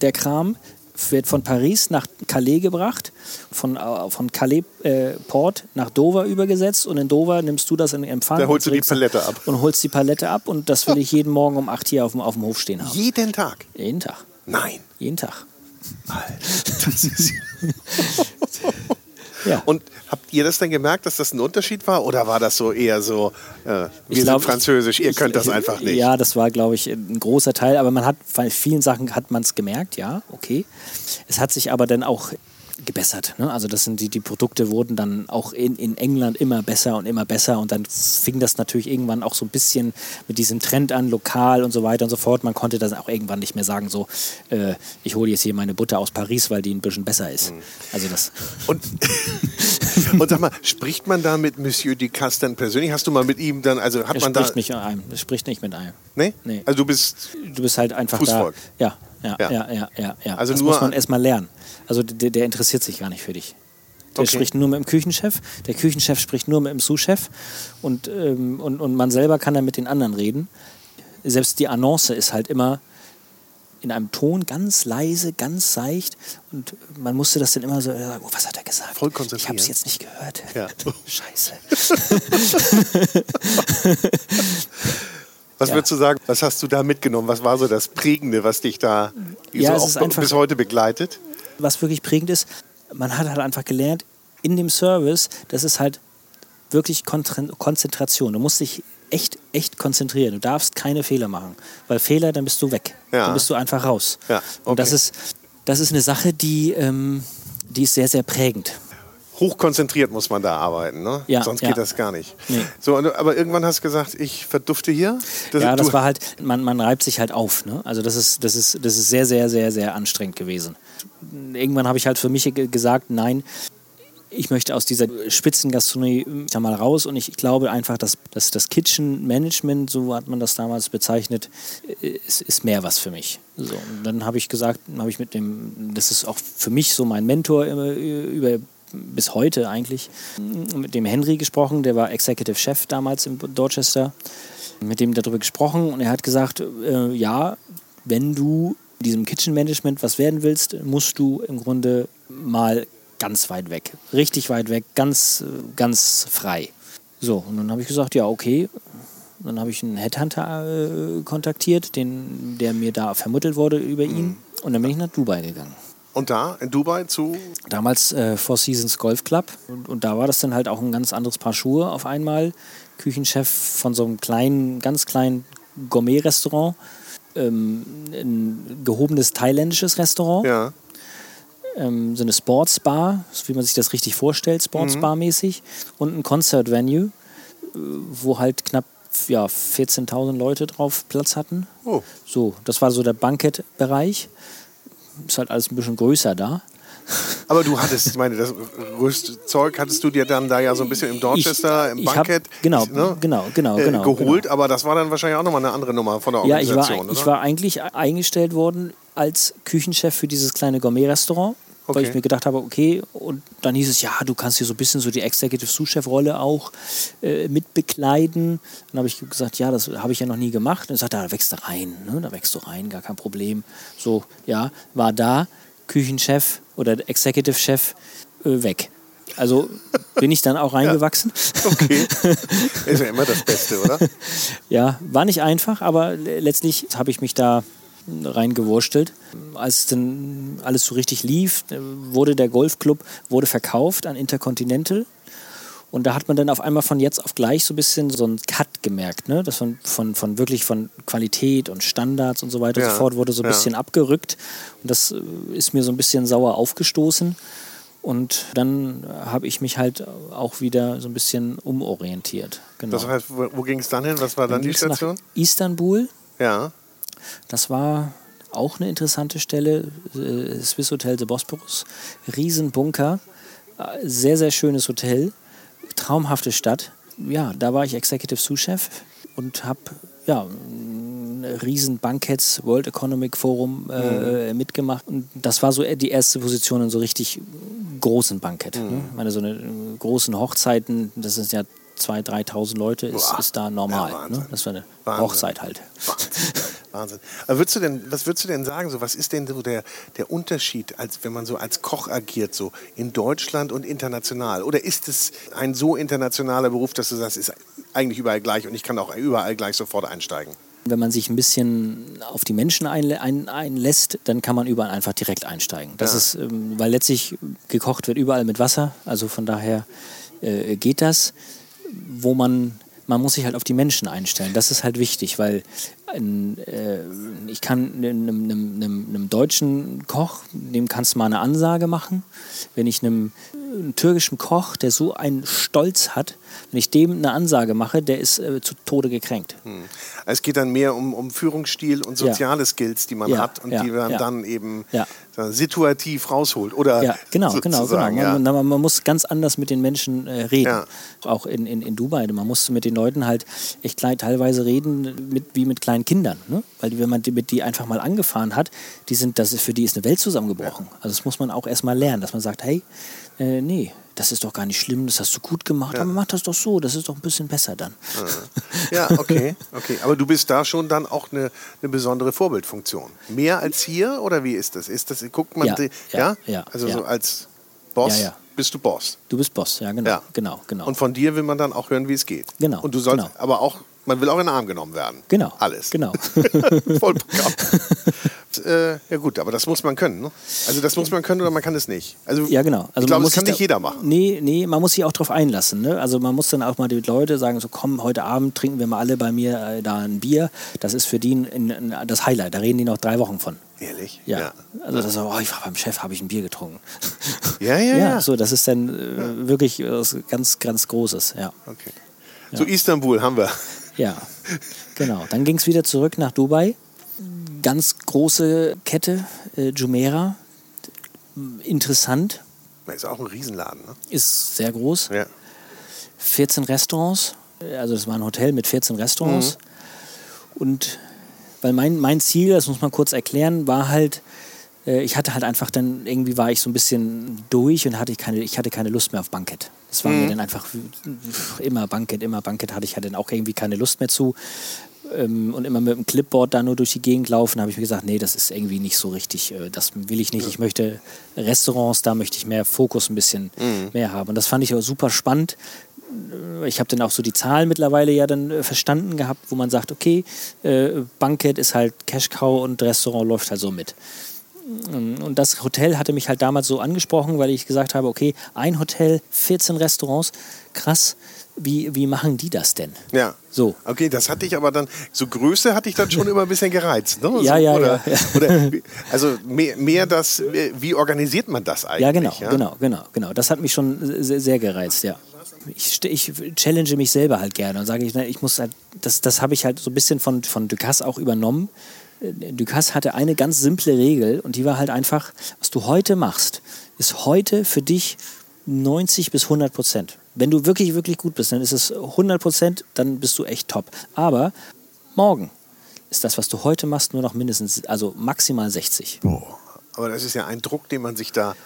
Der Kram wird von Paris nach Calais gebracht, von, äh, von Calais äh, Port nach Dover übergesetzt und in Dover nimmst du das in Empfang. Da holst du die Palette ab. Und holst die Palette ab und das will ich jeden Morgen um 8 hier auf dem, auf dem Hof stehen haben. Jeden Tag? Jeden Tag. Nein. Jeden Tag. Das ist [LAUGHS] Ja. Und habt ihr das dann gemerkt, dass das ein Unterschied war? Oder war das so eher so, äh, wir Ich glaub, sind französisch, ihr ich- könnt das ich- einfach nicht? Ja, das war, glaube ich, ein großer Teil. Aber man hat bei vielen Sachen hat man es gemerkt, ja, okay. Es hat sich aber dann auch gebessert. Ne? Also das sind die, die Produkte wurden dann auch in, in England immer besser und immer besser und dann fing das natürlich irgendwann auch so ein bisschen mit diesem Trend an, lokal und so weiter und so fort. Man konnte das auch irgendwann nicht mehr sagen, so äh, ich hole jetzt hier meine Butter aus Paris, weil die ein bisschen besser ist. Mhm. Also das Und, [LAUGHS] und sag mal, spricht man da mit Monsieur Ducasse dann persönlich? Hast du mal mit ihm dann, also hat er man da... nicht mit einem. Er spricht nicht mit einem. Nee? Nee. Also du bist... du bist halt einfach Fußvolk. da. Ja, ja, Ja. ja, ja, ja. Also das nur muss man an- erstmal lernen. Also der, der interessiert sich gar nicht für dich. Der Okay. spricht nur mit dem Küchenchef, der Küchenchef spricht nur mit dem Sous-Chef und, ähm, und, und man selber kann dann mit den anderen reden. Selbst die Annonce ist halt immer in einem Ton ganz leise, ganz seicht und man musste das dann immer so sagen, oh, was hat er gesagt? Voll Ich konzentrieren. habe es jetzt nicht gehört. Ja. [LAUGHS] Scheiße. [LAUGHS] [LAUGHS] Was Ja. würdest du sagen, was hast du da mitgenommen? Was war so das Prägende, was dich da Ja, so einfach- bis heute begleitet? was wirklich prägend ist, man hat halt einfach gelernt, in dem Service, das ist halt wirklich Konzentration. Du musst dich echt, echt konzentrieren. Du darfst keine Fehler machen. Weil Fehler, dann bist du weg. Ja. Dann bist du einfach raus. Ja, Und das okay. ist, das ist eine Sache, die, ähm, die ist sehr, sehr prägend. Hochkonzentriert muss man da arbeiten, ne? Ja, Sonst ja. geht das gar nicht. Nee. So, aber irgendwann hast du gesagt, ich verdufte hier. Das, ja, das war halt, man, man reibt sich halt auf. Ne? Also das ist, das, ist, das ist sehr, sehr, sehr, sehr anstrengend gewesen. Irgendwann habe ich halt für mich ge- gesagt, nein, ich möchte aus dieser Spitzengastronomie sag mal raus und ich glaube einfach, dass, dass das Kitchen Management, so hat man das damals bezeichnet, ist, ist mehr was für mich. So, und dann habe ich gesagt, habe ich mit dem, das ist auch für mich so mein Mentor über bis heute eigentlich, mit dem Henry gesprochen, der war Executive Chef damals in Dorchester, mit dem darüber gesprochen und er hat gesagt, äh, ja, wenn du diesem Kitchen Management was werden willst, musst du im Grunde mal ganz weit weg, richtig weit weg, ganz, ganz frei. So, und dann habe ich gesagt, ja, okay. Dann habe ich einen Headhunter äh, kontaktiert, den, der mir da vermittelt wurde über ihn. Und dann bin ich nach Dubai gegangen. Und da, in Dubai, zu. Damals äh, Four Seasons Golf Club. Und, und da war das dann halt auch ein ganz anderes Paar Schuhe auf einmal. Küchenchef von so einem kleinen, ganz kleinen Gourmet-Restaurant. Ähm, ein gehobenes thailändisches Restaurant. Ja. Ähm, so eine Sportsbar, so wie man sich das richtig vorstellt, Sportsbar-mäßig. Und ein Concert-Venue, äh, wo halt knapp ja, 14.000 Leute drauf Platz hatten. Oh. So, das war so der Bankettbereich. Ist halt alles ein bisschen größer da. Aber du hattest, ich meine, das Rüstzeug hattest du dir dann da ja so ein bisschen im Dorchester, im ich hab- Bankett genau, ne, genau, genau, äh, genau, geholt, aber das war dann wahrscheinlich auch nochmal eine andere Nummer von der Ja, ich war, Organisation, ich war eigentlich eingestellt worden als Küchenchef für dieses kleine Gourmet-Restaurant, weil Okay. ich mir gedacht habe, okay, und dann hieß es, ja, du kannst hier so ein bisschen so die Executive Sous-Chef-Rolle auch äh, mitbekleiden. Dann habe ich gesagt, ja, das habe ich ja noch nie gemacht. Und er sagt, da wächst du rein, ne? da wächst du rein, gar kein Problem. So, ja, war da, Küchenchef oder Executive-Chef äh, weg. Also bin ich dann auch [LAUGHS] reingewachsen. Okay. [LAUGHS] Ist ja immer das Beste, oder? Ja, war nicht einfach, aber le- letztlich habe ich mich da reingewurstelt. Als dann alles so richtig lief, äh, wurde der Golfclub wurde verkauft an Intercontinental. Und da hat man dann auf einmal von jetzt auf gleich so ein bisschen so einen Cut gemerkt, ne? Das von, von, von wirklich von Qualität und Standards und so weiter und Ja, so fort wurde so ein ja. bisschen abgerückt. Und das äh, ist mir so ein bisschen sauer aufgestoßen. Und dann habe ich mich halt auch wieder so ein bisschen umorientiert. Genau. Das heißt, wo, wo ging es dann hin? Was war dann, die ging's nach Station? Istanbul. Ja. Das war auch eine interessante Stelle. äh, Swiss Hotel The Bosporus. Riesenbunker. äh, Sehr, sehr schönes Hotel. Traumhafte Stadt. Ja, da war ich Executive Sous-Chef und habe ja, ein riesen Banketts, World Economic Forum äh, mitgemacht. Und das war so die erste Position in so richtig großen Bankett. Ne? Ich meine, so eine äh, großen Hochzeiten, das sind ja 2.000, 3.000 Leute, ist, Boah. ist da normal. Ja, ne? Das war eine Wahnsinn. Hochzeit halt. Wahnsinn. Wahnsinn. Aber würdest du denn, was würdest du denn sagen? So, was ist denn so der, der Unterschied, als wenn man so als Koch agiert, so in Deutschland und international? Oder ist es ein so internationaler Beruf, dass du sagst, ist eigentlich überall gleich und ich kann auch überall gleich sofort einsteigen? Wenn man sich ein bisschen auf die Menschen einlä ein einlässt, dann kann man überall einfach direkt einsteigen. Das Ja. ist, ähm, weil letztlich gekocht wird überall mit Wasser, also von daher äh, geht das. Wo man, man muss sich halt auf die Menschen einstellen. Das ist halt wichtig, weil äh, ich kann einem, einem, einem, einem deutschen Koch, dem kannst du mal eine Ansage machen. Wenn ich einem, einem türkischen Koch, der so einen Stolz hat, wenn ich dem eine Ansage mache, der ist äh, zu Tode gekränkt. Es geht dann mehr um, um Führungsstil und Ja. soziale Skills, die man Ja, hat und ja, die man ja. dann eben Ja. Situativ rausholt. Oder Ja, genau, genau, genau. Man, Ja. man, man muss ganz anders mit den Menschen äh, reden. Ja. Auch in, in, in Dubai. Man muss mit den Leuten halt echt teilweise reden mit, wie mit kleinen Kindern. Ne? Weil wenn man die, mit die einfach mal angefahren hat, die sind, das ist, für die ist eine Welt zusammengebrochen. Also das muss man auch erstmal lernen, dass man sagt, hey, äh, nee, das ist doch gar nicht schlimm, das hast du gut gemacht, aber mach das doch so, das ist doch ein bisschen besser dann. Ja, okay, okay. Aber du bist da schon dann auch eine, eine besondere Vorbildfunktion. Mehr als hier oder wie ist das? Ist das guckt man Ja, die, ja, ja, Also ja. so als Boss Ja, ja. bist du Boss. Du bist Boss, ja, genau. Ja. Genau, genau. Und von dir will man dann auch hören, wie es geht. Genau, Und du sollst genau. aber auch, man will auch in den Arm genommen werden. Genau, Alles. genau. [LAUGHS] [LAUGHS] Äh, ja gut, aber das muss man können. Ne? Also das muss man können oder man kann es nicht. Also Ja, genau. Also ich glaube, das kann sich nicht jeder machen. Nee, nee, man muss sich auch drauf einlassen. Ne? Also man muss dann auch mal die Leute sagen, so komm, heute Abend trinken wir mal alle bei mir äh, da ein Bier. Das ist für die ein, ein, das Highlight. Da reden die noch drei Wochen von. Ehrlich? Ja. Also das ist so, oh, ich war beim Chef, habe ich ein Bier getrunken. Ja, ja, [LAUGHS] ja. so, das ist dann äh, wirklich was ganz, ganz Großes, ja. Okay. So Istanbul haben wir. Ja, genau. Dann ging es wieder zurück nach Dubai. Ganz große Kette, äh, Jumeirah. Interessant, ist auch ein Riesenladen. Ne? ist sehr groß. Ja. 14 Restaurants. Also das war ein Hotel mit 14 Restaurants. Und weil mein, mein Ziel, das muss man kurz erklären, war halt, äh, ich hatte halt einfach dann, irgendwie war ich so ein bisschen durch und hatte ich keine, ich hatte keine Lust mehr auf Bankett. Das war mir dann einfach immer Bankett, immer Bankett hatte ich halt dann auch irgendwie keine Lust mehr zu. Ähm, und immer mit dem Clipboard da nur durch die Gegend laufen, habe ich mir gesagt, nee, das ist irgendwie nicht so richtig, äh, das will ich nicht. Ich möchte Restaurants, da möchte ich mehr Fokus ein bisschen mehr haben. Und das fand ich auch super spannend. Ich habe dann auch so die Zahlen mittlerweile ja dann äh, verstanden gehabt, wo man sagt, okay, äh, Bankett ist halt Cash Cow und Restaurant läuft halt so mit. Und das Hotel hatte mich halt damals so angesprochen, weil ich gesagt habe, okay, ein Hotel, 14 Restaurants, krass, wie, wie machen die das denn? Ja. So. Okay, das hatte ich aber dann, so Größe hatte ich dann schon immer ein bisschen gereizt. Ne? Ja, so, ja, oder, ja. Oder, [LAUGHS] also mehr, mehr das, wie organisiert man das eigentlich? Ja, genau, ja? genau, genau, genau. Das hat mich schon sehr, sehr gereizt, ja. Ich, ich challenge mich selber halt gerne und sage, ich, ich muss halt, das, das habe ich halt so ein bisschen von, von Ducasse auch übernommen. Äh, Ducasse hatte eine ganz simple Regel und die war halt einfach, was du heute machst, ist heute für dich 90 bis 100 Prozent. Wenn du wirklich, wirklich gut bist, dann ist es 100 Prozent, dann bist du echt top. Aber morgen ist das, was du heute machst, nur noch mindestens, also maximal 60. Aber das ist ja ein Druck, den man sich da.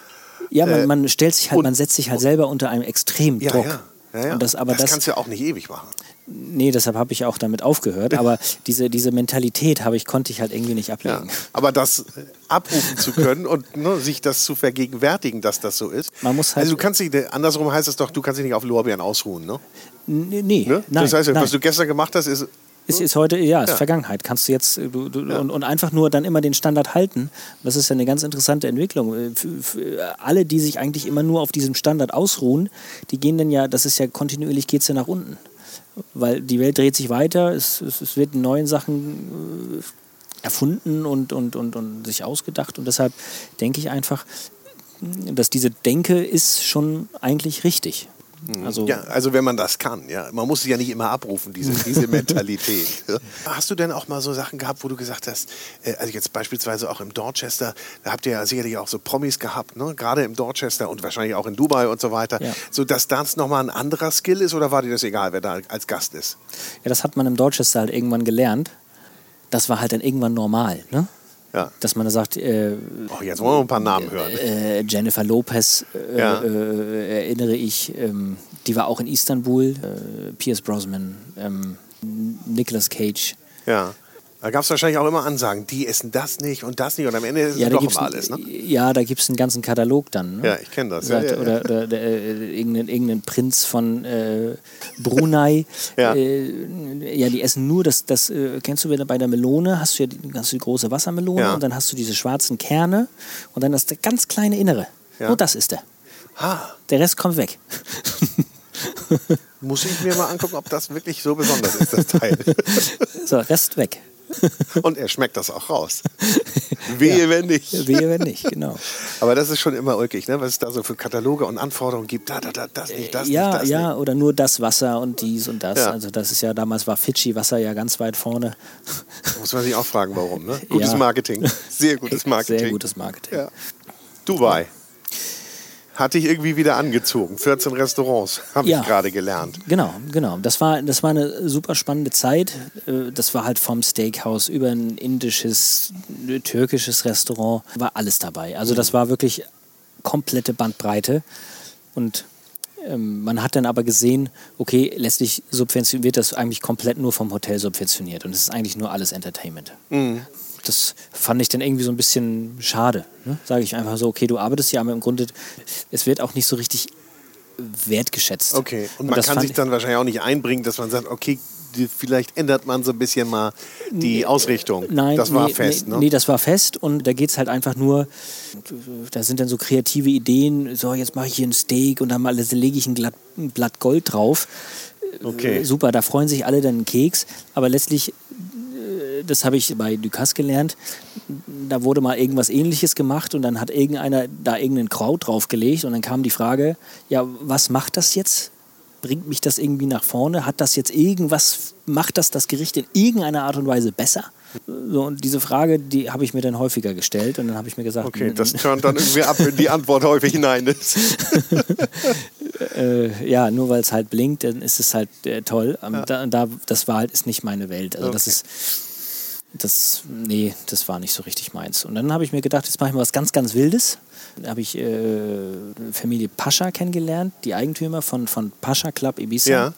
Ja, man, Äh, man stellt sich halt, und- man setzt sich halt selber unter einem extremen Ja, Druck. ja. Ja, ja. Das, aber das, kannst du ja auch nicht ewig machen. nee, deshalb habe ich auch damit aufgehört. [LAUGHS] Aber diese, diese Mentalität habe ich, konnte ich halt irgendwie nicht Ja. ablegen. Aber das äh, abrufen zu können und [LAUGHS] ne, sich das zu vergegenwärtigen, dass das so ist. Man muss halt- also du kannst dich, andersrum heißt es doch, du kannst dich nicht auf Lorbeeren ausruhen. Ne? Nee, Ne? nein, das heißt, ja, nein. was du gestern gemacht hast, ist. Ist, ist heute, ja, ist Ja. Vergangenheit. Kannst du jetzt du, du, und, und einfach nur dann immer den Standard halten. Das ist ja eine ganz interessante Entwicklung. Äh, Für, für alle, die sich eigentlich immer nur auf diesem Standard ausruhen, die gehen dann ja, das ist ja kontinuierlich, geht es ja nach unten. Weil die Welt dreht sich weiter, es, es, es wird neuen Sachen äh, erfunden und, und, und, und sich ausgedacht. Und deshalb denke ich einfach, dass diese Denke ist schon eigentlich richtig. Also, Ja, also wenn man das kann, ja. Man muss es ja nicht immer abrufen, diese, [LAUGHS] diese Mentalität. Hast du denn auch mal so Sachen gehabt, wo du gesagt hast, äh, also jetzt beispielsweise auch im Dorchester, da habt ihr ja sicherlich auch so Promis gehabt, ne? gerade im Dorchester und wahrscheinlich auch in Dubai und so weiter, Ja. so dass das nochmal ein anderer Skill ist oder war dir das egal, wer da als Gast ist? Ja, das hat man im Dorchester halt irgendwann gelernt. Das war halt dann irgendwann normal, ne? Ja. Dass man da sagt, äh, Oh, jetzt wollen wir ein paar Namen hören. äh, Jennifer Lopez äh, Ja. äh, erinnere ich, ähm, die war auch in Istanbul, äh, Pierce Brosnan, ähm, Nicolas Cage. Ja. Da gab es wahrscheinlich auch immer Ansagen, die essen das nicht und das nicht und am Ende ist Ja, es doch immer alles. Ne? ja, da gibt es einen ganzen Katalog dann. Ne? Ja, ich kenn das. Ja, Sagt, ja, ja. Oder, oder der, äh, irgendein, irgendein Prinz von äh, Brunei. [LAUGHS] Ja. äh, ja, die essen nur das, das äh, kennst du wieder bei der Melone, hast du ja die, hast du die große Wassermelone und dann hast du diese schwarzen Kerne und dann das ganz kleine Innere. Ja. Nur das ist der. Ha, Der Rest kommt weg. muss ich mir mal angucken, ob das wirklich so besonders ist, das [LAUGHS] Teil. So, Rest weg. [LAUGHS] Und er schmeckt das auch raus. [LAUGHS] Wehe, wenn nicht. Wehe, wenn nicht, genau. [LAUGHS] Aber das ist schon immer ulkig, ne? was es da so für Kataloge und Anforderungen gibt. Da, da, da, das nicht, das ja, nicht, das ja, nicht. oder nur das Wasser und dies und das. Ja. Also das ist ja, damals war Fidschi-Wasser ja ganz weit vorne. Muss man sich auch fragen, warum. Ne? Gutes Ja. Marketing. Sehr gutes Marketing. Sehr gutes Marketing. Ja. Dubai. Hat dich irgendwie wieder angezogen. 14 Restaurants, [LAUGHS] habe Ja. ich gerade gelernt. Genau, genau. Das war, das war eine super spannende Zeit. Äh, Das war halt vom Steakhouse über ein indisches, äh, türkisches Restaurant, war alles dabei. Also das war wirklich komplette Bandbreite. Und ähm, man hat dann aber gesehen, okay, letztlich subventioniert wird das eigentlich komplett nur vom Hotel subventioniert. Und es ist eigentlich nur alles Entertainment. Das fand ich dann irgendwie so ein bisschen schade. Ne? Sage ich einfach so, okay, du arbeitest hier, aber im Grunde, es wird auch nicht so richtig wertgeschätzt. Okay. Und man das kann sich ich- dann wahrscheinlich auch nicht einbringen, dass man sagt, okay, vielleicht ändert man so ein bisschen mal die Ausrichtung. Nein, das war nee, fest, nee, ne? Nee, das war fest und da geht es halt einfach nur, da sind dann so kreative Ideen, so jetzt mache ich hier ein Steak und dann lege ich ein, glatt, ein Blatt Gold drauf. Okay. Äh, Super, da freuen sich alle dann einen Keks, aber letztlich, das habe ich bei Ducasse gelernt, da wurde mal irgendwas ähnliches gemacht und dann hat irgendeiner da irgendein Kraut draufgelegt und dann kam die Frage, ja, was macht das jetzt? Bringt mich das irgendwie nach vorne? Hat das jetzt irgendwas, macht das das Gericht in irgendeiner Art und Weise besser? So, und diese Frage, die habe ich mir dann häufiger gestellt und dann habe ich mir gesagt, Okay, das turnt dann irgendwie ab, wenn die Antwort häufig hinein ist. [LAUGHS] äh, ja, nur weil es halt blinkt, dann ist es halt äh, toll. Ähm, da, da, das war halt, ist nicht meine Welt. Also das Okay. ist, das, nee, das war nicht so richtig meins. Und dann habe ich mir gedacht, jetzt mache ich mal was ganz, ganz Wildes. Da habe ich äh, Familie Pascha kennengelernt, die Eigentümer von, von Pascha Club Ibiza. Ja.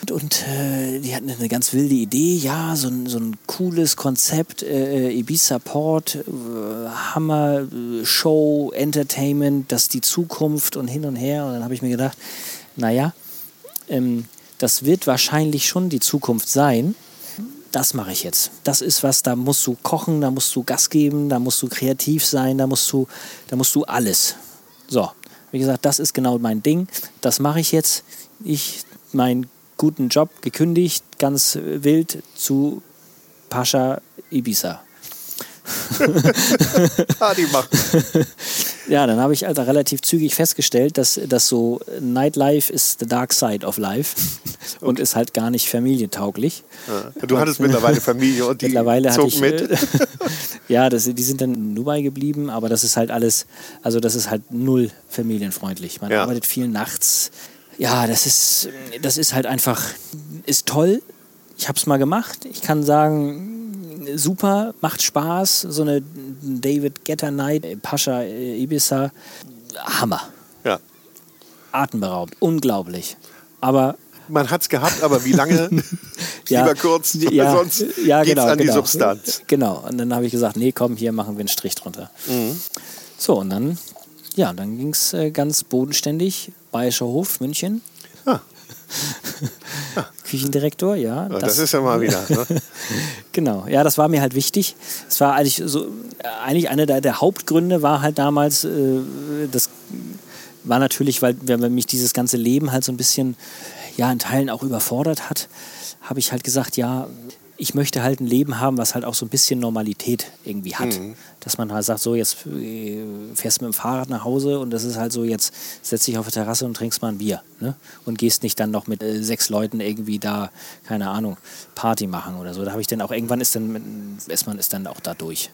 Und, und äh, die hatten eine ganz wilde Idee, ja, so ein, so ein cooles Konzept, äh, Ibiza Port, äh, Hammer, äh, Show, Entertainment, das ist die Zukunft und hin und her. Und dann habe ich mir gedacht, naja, ähm, das wird wahrscheinlich schon die Zukunft sein. Das mache ich jetzt. Das ist was, da musst du kochen, da musst du Gas geben, da musst du kreativ sein, da musst du, da musst du alles. So, wie gesagt, das ist genau mein Ding. Das mache ich jetzt. Ich meinen guten Job gekündigt, ganz wild zu Pascha Ibiza. [LAUGHS] Party machen. [LAUGHS] Ja, dann habe ich also relativ zügig festgestellt, dass das so Nightlife ist the dark side of life [LAUGHS] und ist halt gar nicht familientauglich. Ja. Du hattest mittlerweile Familie und die Mittlerweile zog ich, mit. äh, ja, das, die sind dann in Dubai geblieben, aber das ist halt alles, also das ist halt null familienfreundlich. Man Ja. arbeitet viel nachts. Ja, das ist, das ist halt einfach, ist toll. Ich habe es mal gemacht. Ich kann sagen, super, macht Spaß. So eine David Getter Night, äh, Pascha äh, Ibiza, Hammer. Ja. Atemberaubend, unglaublich. Aber Man hat es gehabt, aber wie lange? [LAUGHS] Ja, Lieber kurz, ja, sonst ja, geht's genau, an die genau. Substanz. Genau. Und dann habe ich gesagt, nee, komm, hier machen wir einen Strich drunter. Mhm. So, und dann, ja, dann ging es äh, ganz bodenständig. Bayerischer Hof, München. [LAUGHS] Küchendirektor, ja. Ja, Das, ist ja mal wieder. Ne? [LAUGHS] Genau, ja, das war mir halt wichtig. Es war eigentlich so, eigentlich einer der, der Hauptgründe war halt damals, äh, das war natürlich, weil wenn mich dieses ganze Leben halt so ein bisschen, ja, in Teilen auch überfordert hat, habe ich halt gesagt, ja, ich möchte halt ein Leben haben, was halt auch so ein bisschen Normalität irgendwie hat. Dass man halt sagt, so jetzt äh, fährst du mit dem Fahrrad nach Hause und das ist halt so, jetzt setz dich auf die Terrasse und trinkst mal ein Bier. Ne? Und gehst nicht dann noch mit äh, sechs Leuten irgendwie da, keine Ahnung, Party machen oder so. Da habe ich dann auch, irgendwann ist dann, ist man ist dann auch da durch.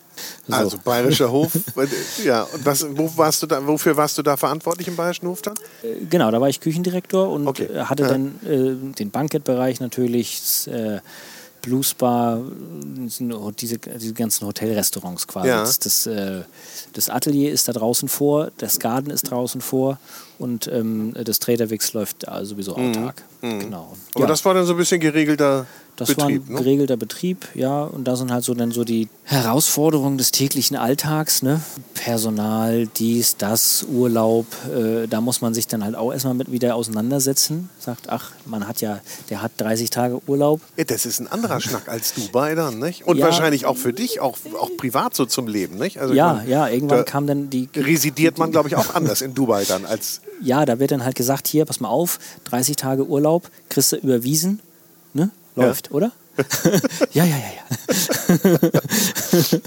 So. Also Bayerischer Hof. [LAUGHS] Ja, und was, wo warst du da, wofür warst du da verantwortlich im Bayerischen Hof dann? Genau, da war ich Küchendirektor und Okay. äh, hatte Ja. dann äh, den Bankettbereich natürlich, äh, Blues Bar, äh, diese, diese ganzen Hotelrestaurants quasi. Ja. Das, das, äh, das Atelier ist da draußen vor, das Garden ist draußen vor und ähm, das Traderwix läuft sowieso autark. Genau. Mhm. Aber Ja. das war dann so ein bisschen geregelter Das Betrieb, war ein ne? geregelter Betrieb, ja. Und da sind halt so dann so die Herausforderungen des täglichen Alltags, ne? Personal, dies, das, Urlaub. Äh, da muss man sich dann halt auch erstmal mit wieder auseinandersetzen. Sagt, ach, man hat ja, der hat 30 Tage Urlaub. Ja, das ist ein anderer Schnack als Dubai dann, nicht? Und Ja. wahrscheinlich auch für dich, auch, auch privat so zum Leben, nicht? Also Ja, mein, ja, irgendwann kam dann die. residiert man, glaube ich, auch anders in Dubai dann als Ja, da wird dann halt gesagt, hier, pass mal auf, 30 Tage Urlaub, kriegst du überwiesen, ne? Ja. Läuft, oder? [LAUGHS] ja, ja, ja, ja. [LAUGHS]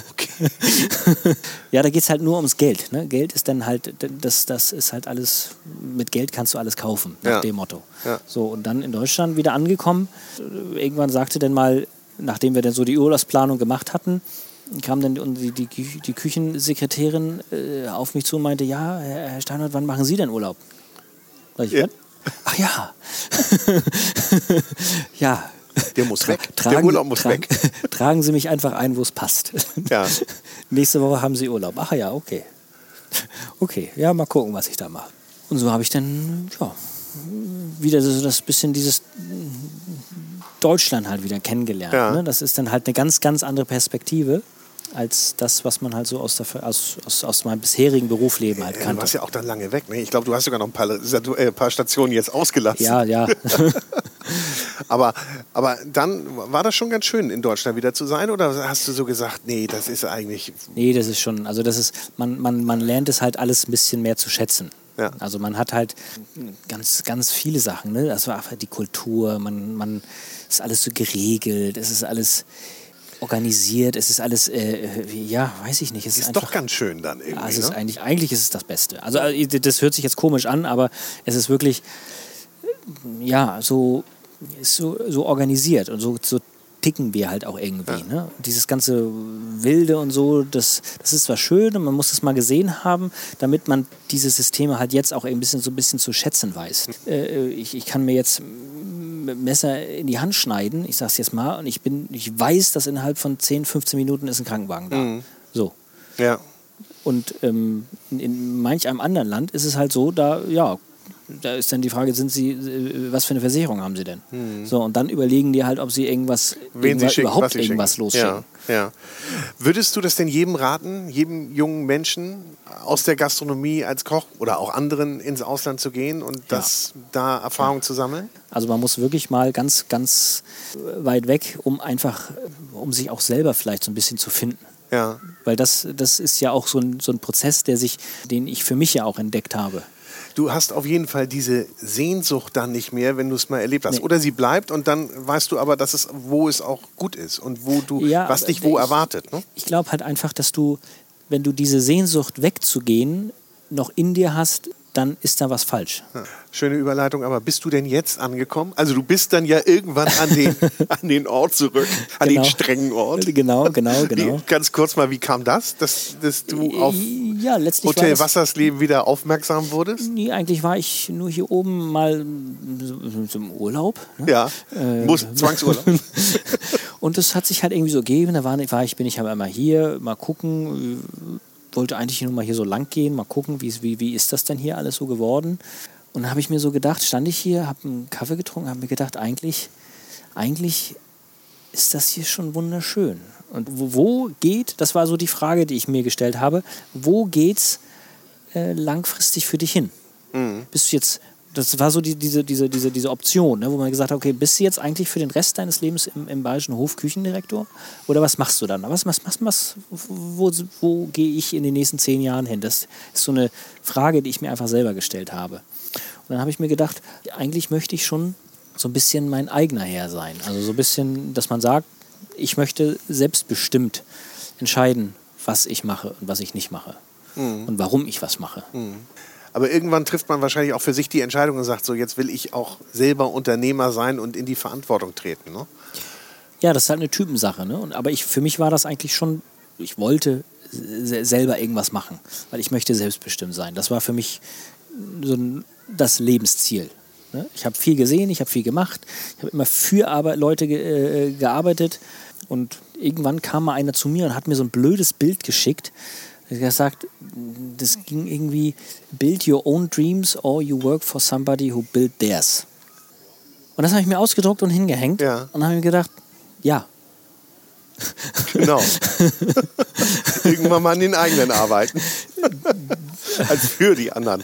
ja, da geht es halt nur ums Geld. Ne? Geld ist dann halt, das, das ist halt alles, mit Geld kannst du alles kaufen, nach Ja. dem Motto. Ja. So, und dann in Deutschland wieder angekommen. Irgendwann sagte dann mal, nachdem wir dann so die Urlaubsplanung gemacht hatten, kam dann die, die, die, Küchensekretärin äh, auf mich zu und meinte, ja, Herr Herr Steinhardt, wann machen Sie denn Urlaub? Ich, Ja. Ach ja. [LAUGHS] ja. Der muss weg. Tragen, Der Urlaub muss tragen, weg. [LAUGHS] Tragen Sie mich einfach ein, wo es passt. Ja. [LAUGHS] Nächste Woche haben Sie Urlaub. Ach ja, okay. Okay, ja, mal gucken, was ich da mache. Und so habe ich dann, ja, wieder so das bisschen dieses Deutschland halt wieder kennengelernt. Ja. Ne? Das ist dann halt eine ganz, ganz andere Perspektive als das, was man halt so aus, der, aus, aus, aus meinem bisherigen Berufsleben halt Ja, du warst ja auch dann lange weg. Ne? Ich glaube, du hast sogar noch ein paar, äh, paar Stationen jetzt ausgelassen. Ja, ja. [LAUGHS] Aber, aber dann war das schon ganz schön, in Deutschland wieder zu sein? Oder hast du so gesagt, nee, das ist eigentlich. Nee, das ist schon, also das ist, man, man, man lernt es halt alles ein bisschen mehr zu schätzen. Ja. Also man hat halt ganz, ganz viele Sachen. Ne? Das war einfach die Kultur, man, man ist alles so geregelt, es ist alles organisiert, es ist alles, äh, ja, weiß ich nicht. Es ist, ist doch ganz schön dann irgendwie. Ist ne? eigentlich, eigentlich ist es das Beste. Also äh, das hört sich jetzt komisch an, aber es ist wirklich, ja, so, so, so organisiert und so, so ticken wir halt auch irgendwie. Ja. Ne? Dieses ganze Wilde und so, das, das ist zwar schön und man muss es mal gesehen haben, damit man diese Systeme halt jetzt auch ein bisschen so ein bisschen zu schätzen weiß. Äh, ich, ich kann mir jetzt Messer in die Hand schneiden, ich sag's jetzt mal, und ich bin, ich weiß, dass innerhalb von 10, 15 Minuten ist ein Krankenwagen da. Mhm. So. Ja. Und ähm, in, in manch einem anderen Land ist es halt so, da, ja, da ist dann die Frage, sind Sie, äh, was für eine Versicherung haben Sie denn? Hm. So, und dann überlegen die halt, ob sie irgendwas, sie schicken, überhaupt irgendwas losschicken. Ja, ja. Würdest du das denn jedem raten, jedem jungen Menschen aus der Gastronomie als Koch oder auch anderen ins Ausland zu gehen und das, ja. da Erfahrung zu sammeln? Also man muss wirklich mal ganz, ganz weit weg, um einfach, um sich auch selber vielleicht so ein bisschen zu finden. Ja. Weil das, das ist ja auch so ein, so ein Prozess, der sich, den ich für mich ja auch entdeckt habe du hast auf jeden Fall diese Sehnsucht dann nicht mehr, wenn du es mal erlebt hast. Nee. Oder sie bleibt und dann weißt du aber, dass es, wo es auch gut ist und wo du, ja, was dich wo ich, erwartet. Ne? Ich glaube halt einfach, dass du, wenn du diese Sehnsucht wegzugehen noch in dir hast, dann ist da was falsch. Ja, schöne Überleitung, aber bist du denn jetzt angekommen? Also du bist dann ja irgendwann an den, [LAUGHS] an den Ort zurück, an genau. den strengen Ort. Genau, genau, genau. Ganz kurz mal, wie kam das, dass, dass du auf ja, letztlich Hotel Wassersleben wieder aufmerksam wurdest? Nee, eigentlich war ich nur hier oben mal im Urlaub. Ne? Ja, äh, Muss, Zwangsurlaub. [LAUGHS] Und das hat sich halt irgendwie so gegeben. Da war, ich, bin ich aber immer hier, mal gucken, wollte eigentlich nur mal hier so lang gehen, mal gucken, wie, wie, wie ist das denn hier alles so geworden. Und dann habe ich mir so gedacht, stand ich hier, habe einen Kaffee getrunken, habe mir gedacht, eigentlich, eigentlich ist das hier schon wunderschön. Und wo, geht, das war so die Frage, die ich mir gestellt habe, wo geht's äh, langfristig für dich hin? Mhm. Bist du jetzt das war so die, diese, diese, diese, diese Option, ne, wo man gesagt hat, okay, bist du jetzt eigentlich für den Rest deines Lebens im, im Bayerischen Hof Küchendirektor? Oder was machst du dann? Was, was, was, was, wo, wo gehe ich in den nächsten zehn Jahren hin? Das ist so eine Frage, die ich mir einfach selber gestellt habe. Und dann habe ich mir gedacht, eigentlich möchte ich schon so ein bisschen mein eigener Herr sein. Also so ein bisschen, dass man sagt, ich möchte selbstbestimmt entscheiden, was ich mache und was ich nicht mache. Mhm. Und warum ich was mache. Mhm. Aber irgendwann trifft man wahrscheinlich auch für sich die Entscheidung und sagt, so jetzt will ich auch selber Unternehmer sein und in die Verantwortung treten. Ne? Ja, das ist halt eine Typensache. Ne? Und, aber ich, für mich war das eigentlich schon, ich wollte selber irgendwas machen, weil ich möchte selbstbestimmt sein. Das war für mich so ein, das Lebensziel. Ne? Ich habe viel gesehen, ich habe viel gemacht, ich habe immer für Arbeit, Leute ge, äh, gearbeitet und irgendwann kam mal einer zu mir und hat mir so ein blödes Bild geschickt er sagt, das ging irgendwie, build your own dreams or you work for somebody who built theirs. Und das habe ich mir ausgedruckt und hingehängt ja. und habe mir gedacht, ja. Genau. [LAUGHS] Irgendwann mal an den eigenen arbeiten. [LAUGHS] Als für die anderen.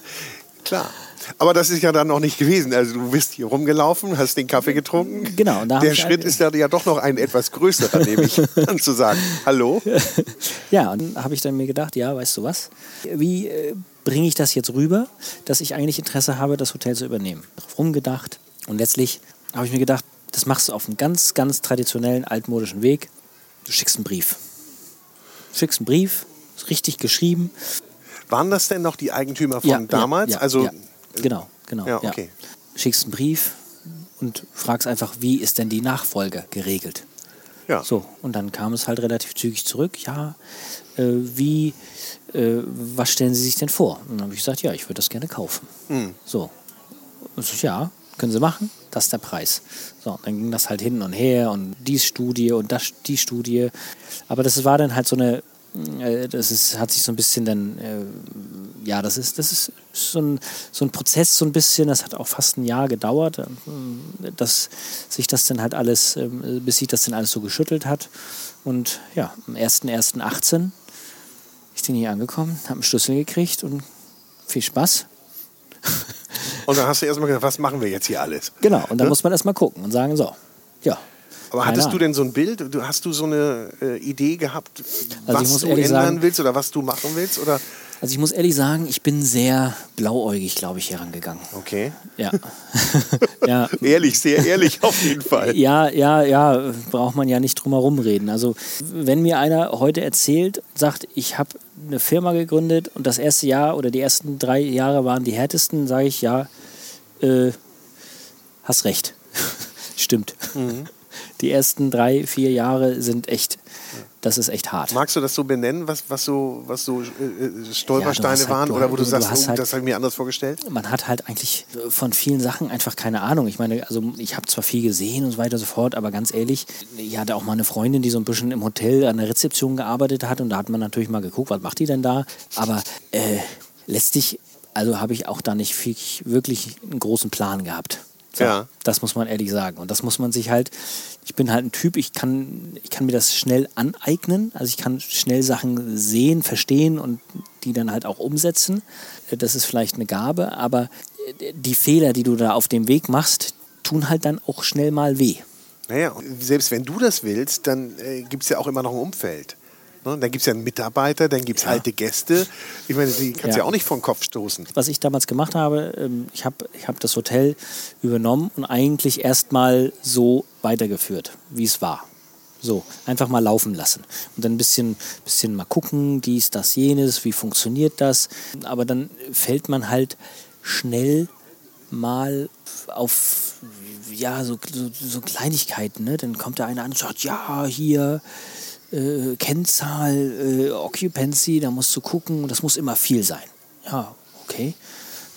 Klar. Aber das ist ja dann noch nicht gewesen. Also du bist hier rumgelaufen, hast den Kaffee getrunken. Genau. Der Schritt ist ja, ja doch noch ein etwas größerer, nämlich dann [LAUGHS] zu sagen, hallo. [LAUGHS] Ja, und dann habe ich dann mir gedacht, ja, weißt du was, wie äh, bringe ich das jetzt rüber, dass ich eigentlich Interesse habe, das Hotel zu übernehmen. Drauf rumgedacht und letztlich habe ich mir gedacht, das machst du auf einem ganz, ganz traditionellen, altmodischen Weg. Du schickst einen Brief. Du schickst einen Brief, ist richtig geschrieben. Waren das denn noch die Eigentümer von ja, damals? Ja, ja, also Genau, genau. Ja, okay. Ja. Schickst einen Brief und fragst einfach, wie ist denn die Nachfolge geregelt? Ja. So, und dann kam es halt relativ zügig zurück. Ja, äh, wie, äh, was stellen Sie sich denn vor? Und dann habe ich gesagt, ja, ich würde das gerne kaufen. Mhm. So. Und so, ja, können Sie machen, das ist der Preis. So, dann ging das halt hin und her und die Studie und das, die Studie. Aber das war dann halt so eine das ist, hat sich so ein bisschen dann, äh, ja, das ist, das ist so ein, so ein Prozess, so ein bisschen, das hat auch fast ein Jahr gedauert, äh, dass sich das dann halt alles, äh, bis sich das dann alles so geschüttelt hat. Und ja, am 1.1.18 ich bin hier angekommen, habe einen Schlüssel gekriegt und viel Spaß. Und dann hast du erstmal gedacht, was machen wir jetzt hier alles? Genau, und dann muss man erstmal gucken und sagen, so, ja. Aber hattest du Ahnung. denn so ein Bild? Du, hast du so eine äh, Idee gehabt, Also was du ändern sagen- willst oder was du machen willst? Oder? Also ich muss ehrlich sagen, ich bin sehr blauäugig, glaube ich, herangegangen. Okay. Ja. [LAUGHS] ja. Ehrlich, sehr ehrlich auf jeden Fall. Ja, ja, ja, braucht man ja nicht drum herum reden. Also, wenn mir einer heute erzählt, sagt, ich habe eine Firma gegründet und das erste Jahr oder die ersten drei Jahre waren die härtesten, sage ich, ja, äh, hast recht. [LAUGHS] Stimmt. Die ersten drei, vier Jahre sind echt, das ist echt hart. Magst du das so benennen, was, was so, was so äh, äh, Stolpersteine Ja, halt- waren? du- oder wo du, du sagst, hast oh, halt- das habe ich mir anders vorgestellt? man hat halt eigentlich von vielen Sachen einfach keine Ahnung. Ich meine, also ich habe zwar viel gesehen und so weiter und so fort, aber ganz ehrlich, ich hatte auch mal eine Freundin, die so ein bisschen im Hotel an der Rezeption gearbeitet hat und da hat man natürlich mal geguckt, was macht die denn da? Aber äh, letztlich, also habe ich auch da nicht wirklich einen großen Plan gehabt. So, Ja. Das muss man ehrlich sagen. Und das muss man sich halt, ich bin halt ein Typ, ich kann, ich kann mir das schnell aneignen. Also ich kann schnell Sachen sehen, verstehen und die dann halt auch umsetzen. Das ist vielleicht eine Gabe, aber die Fehler, die du da auf dem Weg machst, tun halt dann auch schnell mal weh. Naja, und selbst wenn du das willst, dann äh, gibt es ja auch immer noch ein Umfeld. Ne? Dann gibt es ja einen Mitarbeiter, dann gibt es Ja. alte Gäste. Ich meine, die kannst du ja. Ja. auch nicht vor den Kopf stoßen. Was ich damals gemacht habe, ähm, ich habe ich hab das Hotel übernommen und eigentlich erstmal so weitergeführt, wie es war. So, einfach mal laufen lassen. Und dann ein bisschen, bisschen mal gucken, dies, das, jenes, wie funktioniert das. Aber dann fällt man halt schnell mal auf ja, so, so, so Kleinigkeiten. Ne? Dann kommt da einer an und sagt, ja, hier äh, Kennzahl, äh, Occupancy, da musst du gucken, das muss immer viel sein. Ja, okay.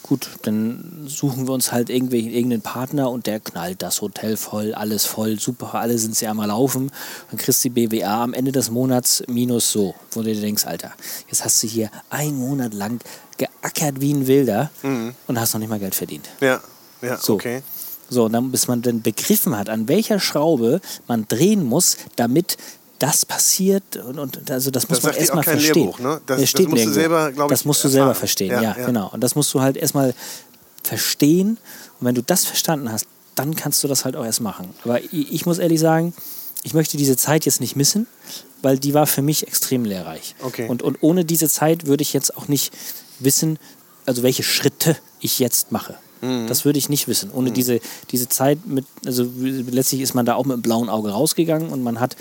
Gut, dann suchen wir uns halt irgendwie irgendeinen Partner und der knallt das Hotel voll, alles voll, super, alle sind sie einmal laufen. Dann kriegst du die BWA am Ende des Monats minus so, wo du dir denkst, Alter, jetzt hast du hier einen Monat lang geackert wie ein Wilder und hast noch nicht mal Geld verdient. Ja, ja, So. okay. So, und dann, bis man dann begriffen hat, an welcher Schraube man drehen muss, damit das passiert und, und also das muss Das man sagt dir erstmal verstehen. Lehrbuch, ne? Das- Das das steht musst du nirgendwo. selber, glaub ich, Das musst du selber verstehen, Ja, ja, ja. genau. Und das musst du halt erstmal verstehen. Und wenn du das verstanden hast, dann kannst du das halt auch erst machen. Aber ich, ich muss ehrlich sagen, ich möchte diese Zeit jetzt nicht missen, weil die war für mich extrem lehrreich. Okay. Und, und ohne diese Zeit würde ich jetzt auch nicht wissen, also welche Schritte ich jetzt mache. Mhm. Das würde ich nicht wissen. Ohne diese, diese Zeit mit, also letztlich ist man da auch mit einem blauen Auge rausgegangen und man hat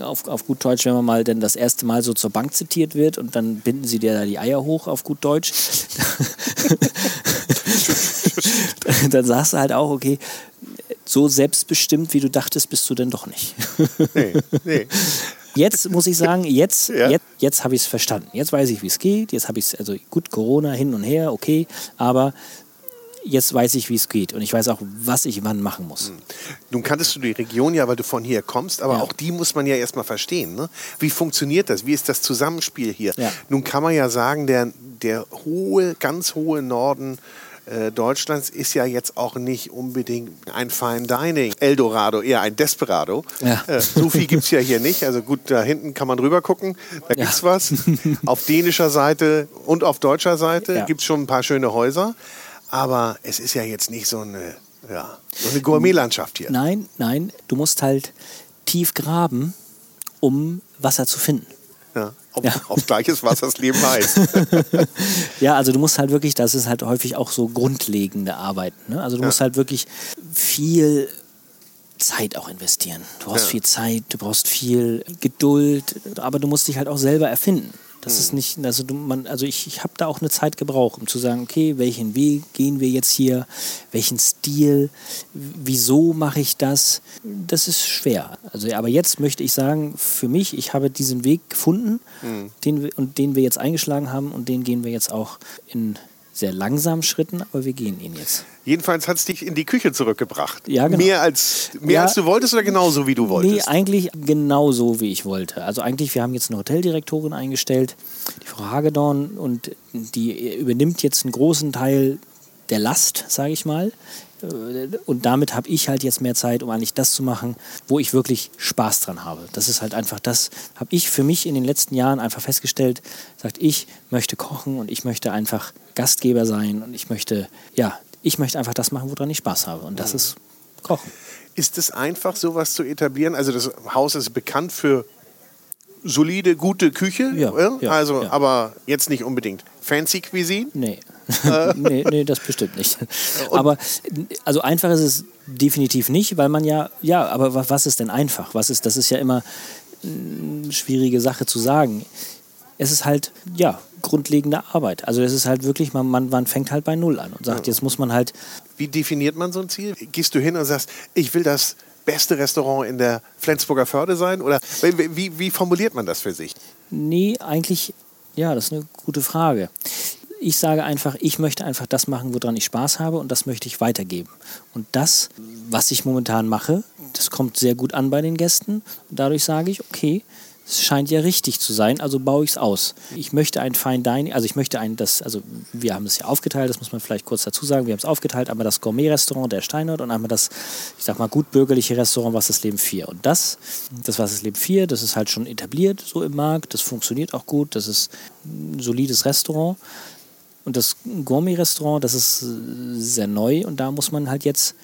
auf, auf gut Deutsch, wenn man mal denn das erste Mal so zur Bank zitiert wird und dann binden sie dir da die Eier hoch auf gut Deutsch. [LAUGHS] dann sagst du halt auch, okay, so selbstbestimmt, wie du dachtest, bist du denn doch nicht. Nee, nee. Jetzt muss ich sagen, jetzt, Ja. jetzt, jetzt habe ich es verstanden. Jetzt weiß ich, wie es geht. Jetzt habe ich es, also gut, Corona hin und her, okay, aber jetzt weiß ich, wie es geht und ich weiß auch, was ich wann machen muss. Nun kanntest du die Region ja, weil du von hier kommst, aber Ja. auch die muss man ja erstmal verstehen. Ne? Wie funktioniert das? Wie ist das Zusammenspiel hier? Ja. Nun kann man ja sagen, der, der hohe, ganz hohe Norden äh, Deutschlands ist ja jetzt auch nicht unbedingt ein Fine Dining Eldorado, eher ein Desperado. Ja. Äh, so viel gibt es ja hier nicht. Also gut, da hinten kann man rüber gucken, da Ja. gibt's was. auf dänischer Seite und auf deutscher Seite Ja. gibt es schon ein paar schöne Häuser. Aber es ist ja jetzt nicht so eine, ja, so eine Gourmetlandschaft hier. Nein, nein, du musst halt tief graben, um Wasser zu finden. Ja, auf, Ja. auf gleiches Wasser das Leben heißt. [LAUGHS] Ja, also du musst halt wirklich, das ist halt häufig auch so grundlegende Arbeit. Ne? Also du musst halt wirklich viel Zeit auch investieren. Du brauchst Ja. viel Zeit, du brauchst viel Geduld, aber du musst dich halt auch selber erfinden. Das Hm. ist nicht, also du, man, also ich, ich habe da auch eine Zeit gebraucht, um zu sagen, okay, welchen Weg gehen wir jetzt hier, welchen Stil, wieso mache ich das? Das ist schwer. Also, aber jetzt möchte ich sagen, für mich, ich habe diesen Weg gefunden, Hm. den wir, und den wir jetzt eingeschlagen haben und den gehen wir jetzt auch in sehr langsamen Schritten, aber wir gehen ihn jetzt. Jedenfalls hat es dich in die Küche zurückgebracht. Ja, genau. Mehr, als, mehr Ja. als du wolltest oder genauso wie du Nee, wolltest? eigentlich genau so, wie ich wollte. Also eigentlich, wir haben jetzt eine Hoteldirektorin eingestellt, die Frau Hagedorn, und die übernimmt jetzt einen großen Teil der Last, sage ich mal, und damit habe ich halt jetzt mehr Zeit, um eigentlich das zu machen, wo ich wirklich Spaß dran habe. Das ist halt einfach das, habe ich für mich in den letzten Jahren einfach festgestellt, sagt, ich möchte kochen und ich möchte einfach Gastgeber sein und ich möchte, ja, ich möchte einfach das machen, woran ich Spaß habe. Und das ist Kochen. Ist es einfach, sowas zu etablieren? Also das Haus ist bekannt für solide, gute Küche, Ja, ja, also, ja. aber jetzt nicht unbedingt fancy Cuisine. Nee. Nee, nee, das bestimmt nicht. aber also einfach ist es definitiv nicht, weil man ja, ja, aber wa- was ist denn einfach? Was ist, das ist ja immer eine schwierige Sache zu sagen. Es ist halt, ja, grundlegende Arbeit. Also es ist halt wirklich, man, man, man fängt halt bei Null an und sagt, jetzt muss man halt, Wie definiert man so ein Ziel? Gehst du hin und sagst, ich will das beste Restaurant in der Flensburger Förde sein? Oder wie, wie, wie formuliert man das für sich? Nee, eigentlich, ja, das ist eine gute Frage. Ich sage einfach, ich möchte einfach das machen, woran ich Spaß habe und das möchte ich weitergeben. Und das, was ich momentan mache, das kommt sehr gut an bei den Gästen. Und dadurch sage ich, okay, es scheint ja richtig zu sein, also baue ich es aus. Ich möchte ein Fine Dining, also ich möchte ein, das, also wir haben es ja aufgeteilt, das muss man vielleicht kurz dazu sagen, wir haben es aufgeteilt, einmal das Gourmet-Restaurant der Steinert und einmal das, ich sag mal, gutbürgerliche Restaurant Was das Leben 4. Und das, das Was das Leben 4, das ist halt schon etabliert so im Markt, das funktioniert auch gut, das ist ein solides Restaurant. Und das Gourmet-Restaurant, das ist äh, sehr neu und da muss man halt jetzt,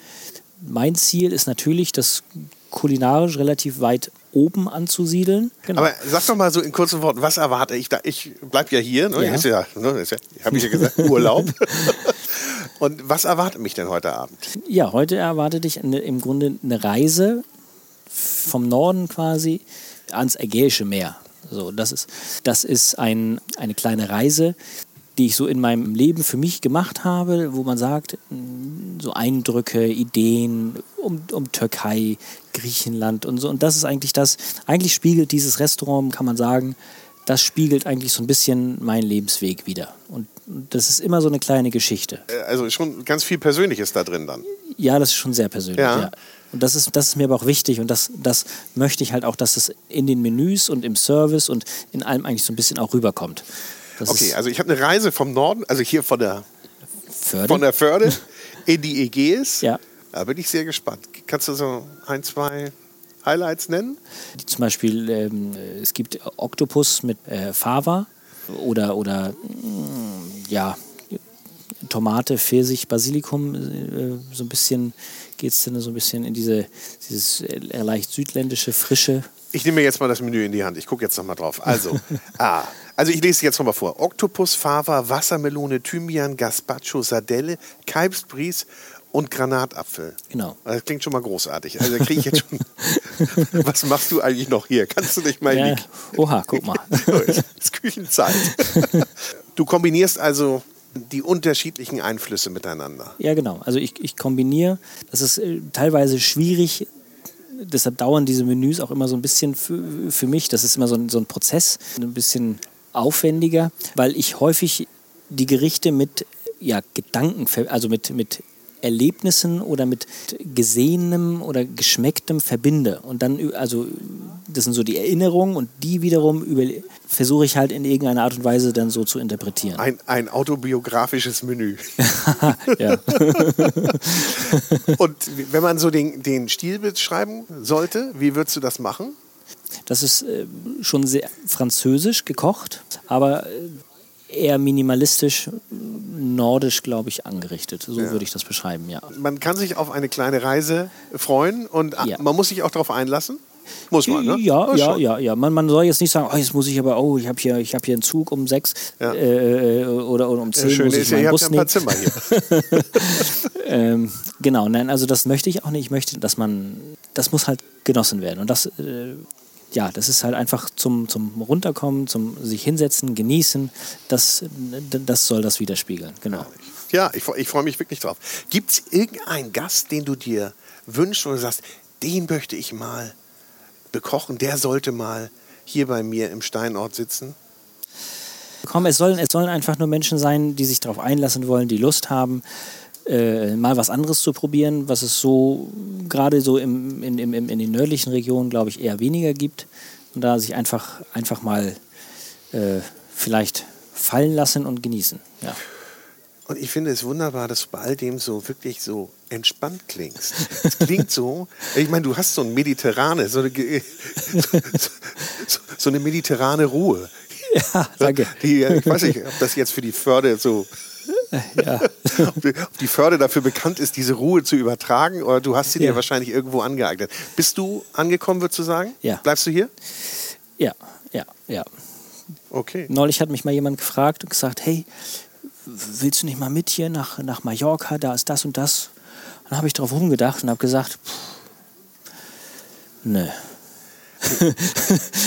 mein Ziel ist natürlich, das kulinarisch relativ weit oben anzusiedeln. Genau. Aber sag doch mal so in kurzen Worten, was erwarte ich da? Ich bleib ja hier, ne? Ja. Ist ja, ne? Ist ja habe ich ja gesagt, [LAUGHS] Urlaub. [LAUGHS] Und was erwartet mich denn heute Abend? Ja, heute erwartet dich eine, im Grunde eine Reise vom Norden quasi ans Ägäische Meer. So, das ist, das ist ein, eine kleine Reise, die ich so in meinem Leben für mich gemacht habe, wo man sagt, mh, so Eindrücke, Ideen um, um Türkei, Griechenland und so. Und das ist eigentlich das, eigentlich spiegelt dieses Restaurant, kann man sagen, das spiegelt eigentlich so ein bisschen meinen Lebensweg wieder. Und das ist immer so eine kleine Geschichte. Äh, Also schon ganz viel Persönliches da drin dann. Ja, das ist schon sehr persönlich. Ja. Ja. Und das ist, das ist mir aber auch wichtig und das, das möchte ich halt auch, dass es in den Menüs und im Service und in allem eigentlich so ein bisschen auch rüberkommt. Das Okay, also ich habe eine Reise vom Norden, also hier von der, Förde. von der Förde in die Ägäis. Ja. Da bin ich sehr gespannt. Kannst du so ein, zwei Highlights nennen? Zum Beispiel, ähm, es gibt Oktopus mit äh, Fava oder, oder mm, ja, Tomate, Pfirsich, Basilikum, äh, so ein bisschen geht es dann so ein bisschen in diese dieses äh, leicht südländische, frische. Ich nehme mir jetzt mal das Menü in die Hand. Ich gucke jetzt noch mal drauf. Also, [LAUGHS] A. Also ich lese jetzt noch mal vor. Oktopus, Fava, Wassermelone, Thymian, Gazpacho, Sardelle, Kalbsbries und Granatapfel. Genau. Das klingt schon mal großartig. Also da kriege ich jetzt schon. [LAUGHS] Was machst du eigentlich noch hier? Kannst du nicht mal Ja, die oha, guck mal. [LAUGHS] es ist Küchenzeit. Du kombinierst also die unterschiedlichen Einflüsse miteinander. Ja, genau. Also ich, ich kombiniere, das ist äh, teilweise schwierig, deshalb dauern diese Menüs auch immer so ein bisschen für, für mich, das ist immer so ein, so ein Prozess, ein bisschen aufwendiger, weil ich häufig die Gerichte mit ja, Gedanken, also mit, mit Erlebnissen oder mit Gesehenem oder Geschmecktem verbinde. Und dann, also das sind so die Erinnerungen und die wiederum versuche ich halt in irgendeiner Art und Weise dann so zu interpretieren. Ein, ein autobiografisches Menü. [LAUGHS] ja. [LAUGHS] Und wenn man so den, den Stil beschreiben sollte, wie würdest du das machen? Das ist äh, schon sehr französisch gekocht, aber äh, eher minimalistisch, nordisch, glaube ich, angerichtet. So würde ich das beschreiben, ja. Man kann sich auf eine kleine Reise freuen und Ja. man muss sich auch darauf einlassen. Muss man, ne? Ja, ja, schon. ja, ja. Man, man soll jetzt nicht sagen, oh, jetzt muss ich aber, oh, ich habe hier, ich hab hier einen Zug um sechs Ja. äh, oder, oder um zehn Schön muss ich ist ja, ihr habt Bus ja ein nehmen. paar Zimmer hier. [LAUGHS] Ähm, genau, nein, also das möchte ich auch nicht. Ich möchte, dass man, das muss halt genossen werden. Und das, äh, ja, das ist halt einfach zum, zum Runterkommen, zum sich hinsetzen, genießen. Das, das soll das widerspiegeln, genau. Ja, ich, ich freue mich wirklich drauf. Gibt es irgendeinen Gast, den du dir wünschst oder sagst, den möchte ich mal bekochen, der sollte mal hier bei mir im Steinort sitzen? Komm, es sollen, es sollen einfach nur Menschen sein, die sich darauf einlassen wollen, die Lust haben, äh, mal was anderes zu probieren, was es so gerade so im, in, im, in den nördlichen Regionen, glaube ich, eher weniger gibt. Und da sich einfach, einfach mal äh, vielleicht fallen lassen und genießen. Ja. Und ich finde es wunderbar, dass du bei all dem so wirklich so entspannt klingst. Es klingt so, ich meine, du hast so eine mediterrane, so eine, [LAUGHS] so, so, so eine mediterrane Ruhe. Ja, danke. Die, ich weiß nicht, ob das jetzt für die Förde so Ja. [LAUGHS] ob die Förde dafür bekannt ist, diese Ruhe zu übertragen, oder du hast sie dir Ja. wahrscheinlich irgendwo angeeignet. Bist du angekommen, würdest du sagen? Ja. Bleibst du hier? Ja, ja, ja. Okay. Neulich hat mich mal jemand gefragt und gesagt, hey, willst du nicht mal mit hier nach, nach Mallorca, da ist das und das. Und dann habe ich drauf rumgedacht und habe gesagt, nö.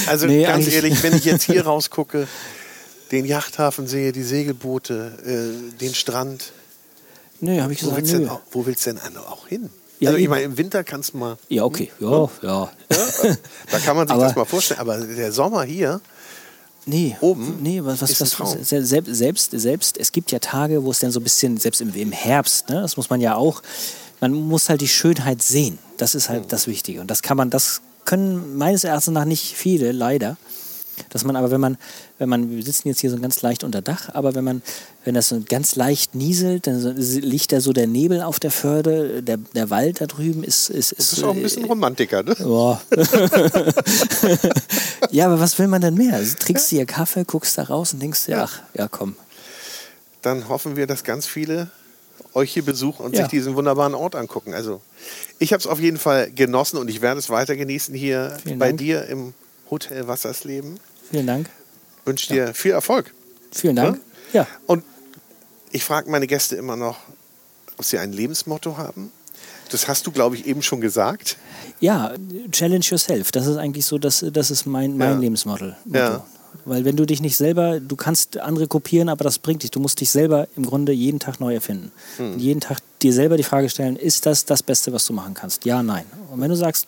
Also [LAUGHS] Nee, ganz ehrlich, wenn ich jetzt hier [LAUGHS] rausgucke, den Yachthafen sehe, die Segelboote, äh, den Strand, Nö, habe ich wo gesagt, willst, auch, wo willst du denn auch hin? Ja, also ich meine, im Winter kannst du mal, Ja, okay, ja, ja. da kann man sich Aber- das mal vorstellen, aber der Sommer hier, Nee, Oben nee, was, was, was, Traum. se- selbst, selbst, selbst, es gibt ja Tage, wo es dann so ein bisschen, selbst im, im Herbst, ne, das muss man ja auch, man muss halt die Schönheit sehen. Das ist Hm. halt das Wichtige. Und das kann man, das können meines Erachtens nach nicht viele, leider. Dass man aber, wenn man, wenn man, wir sitzen jetzt hier so ganz leicht unter Dach, aber wenn man, wenn das so ganz leicht nieselt, dann so, liegt da so der Nebel auf der Förde, der, der Wald da drüben ist, ist, ist, das ist auch ein bisschen Romantiker, ne? ja. [LAUGHS] ja, aber was will man denn mehr? Also, trinkst du hier Kaffee, guckst da raus und denkst dir, Ja. ach, ja komm. dann hoffen wir, dass ganz viele euch hier besuchen und Ja. sich diesen wunderbaren Ort angucken. Also ich habe es auf jeden Fall genossen und ich werde es weiter genießen hier Vielen bei Dank. dir im Hotel Wassersleben. Vielen Dank. Wünsche dir viel Erfolg. Vielen Dank. Ja. Und ich frage meine Gäste immer noch, ob sie ein Lebensmotto haben. Das hast du, glaube ich, eben schon gesagt. Ja, challenge yourself. Das ist eigentlich so, das, das ist mein, mein Ja. Lebensmotto. Ja. Weil wenn du dich nicht selber, du kannst andere kopieren, aber das bringt dich. Du musst dich selber im Grunde jeden Tag neu erfinden. Hm. Und jeden Tag dir selber die Frage stellen, ist das das Beste, was du machen kannst? Ja, nein. Und wenn du sagst,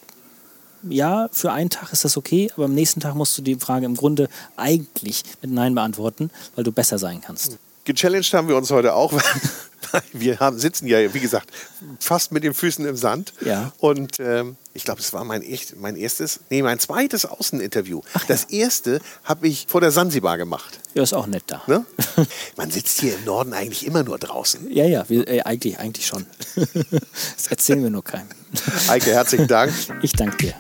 ja, für einen Tag ist das okay, aber am nächsten Tag musst du die Frage im Grunde eigentlich mit Nein beantworten, weil du besser sein kannst. Gechallenged haben wir uns heute auch, [LAUGHS] weil wir haben, sitzen ja, wie gesagt, fast mit den Füßen im Sand. Ja. Und ähm, ich glaube, es war mein, echt, mein erstes, nee, mein zweites Außeninterview. das erste habe ich vor der Sansibar gemacht. Ja, ist auch nett da. Ne? [LAUGHS] Man sitzt hier im Norden eigentlich immer nur draußen. Ja, ja, wir, äh, eigentlich, eigentlich schon. [LAUGHS] das erzählen wir nur keinem. Eike, herzlichen Dank. Ich danke dir.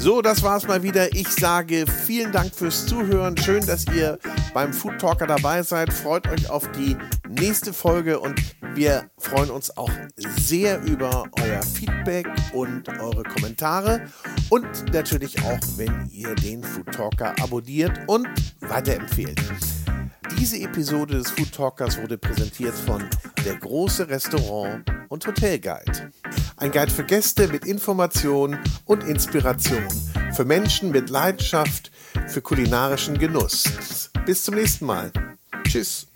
So, das war's mal wieder. Ich sage vielen Dank fürs Zuhören. Schön, dass ihr beim Food Talker dabei seid. Freut euch auf die nächste Folge und wir freuen uns auch sehr über euer Feedback und eure Kommentare und natürlich auch, wenn ihr den Food Talker abonniert und weiterempfehlt. Diese Episode des Food Talkers wurde präsentiert von Der große Restaurant und Hotelguide. Ein Guide für Gäste mit Information und Inspiration. Für Menschen mit Leidenschaft für kulinarischen Genuss. Bis zum nächsten Mal. Tschüss.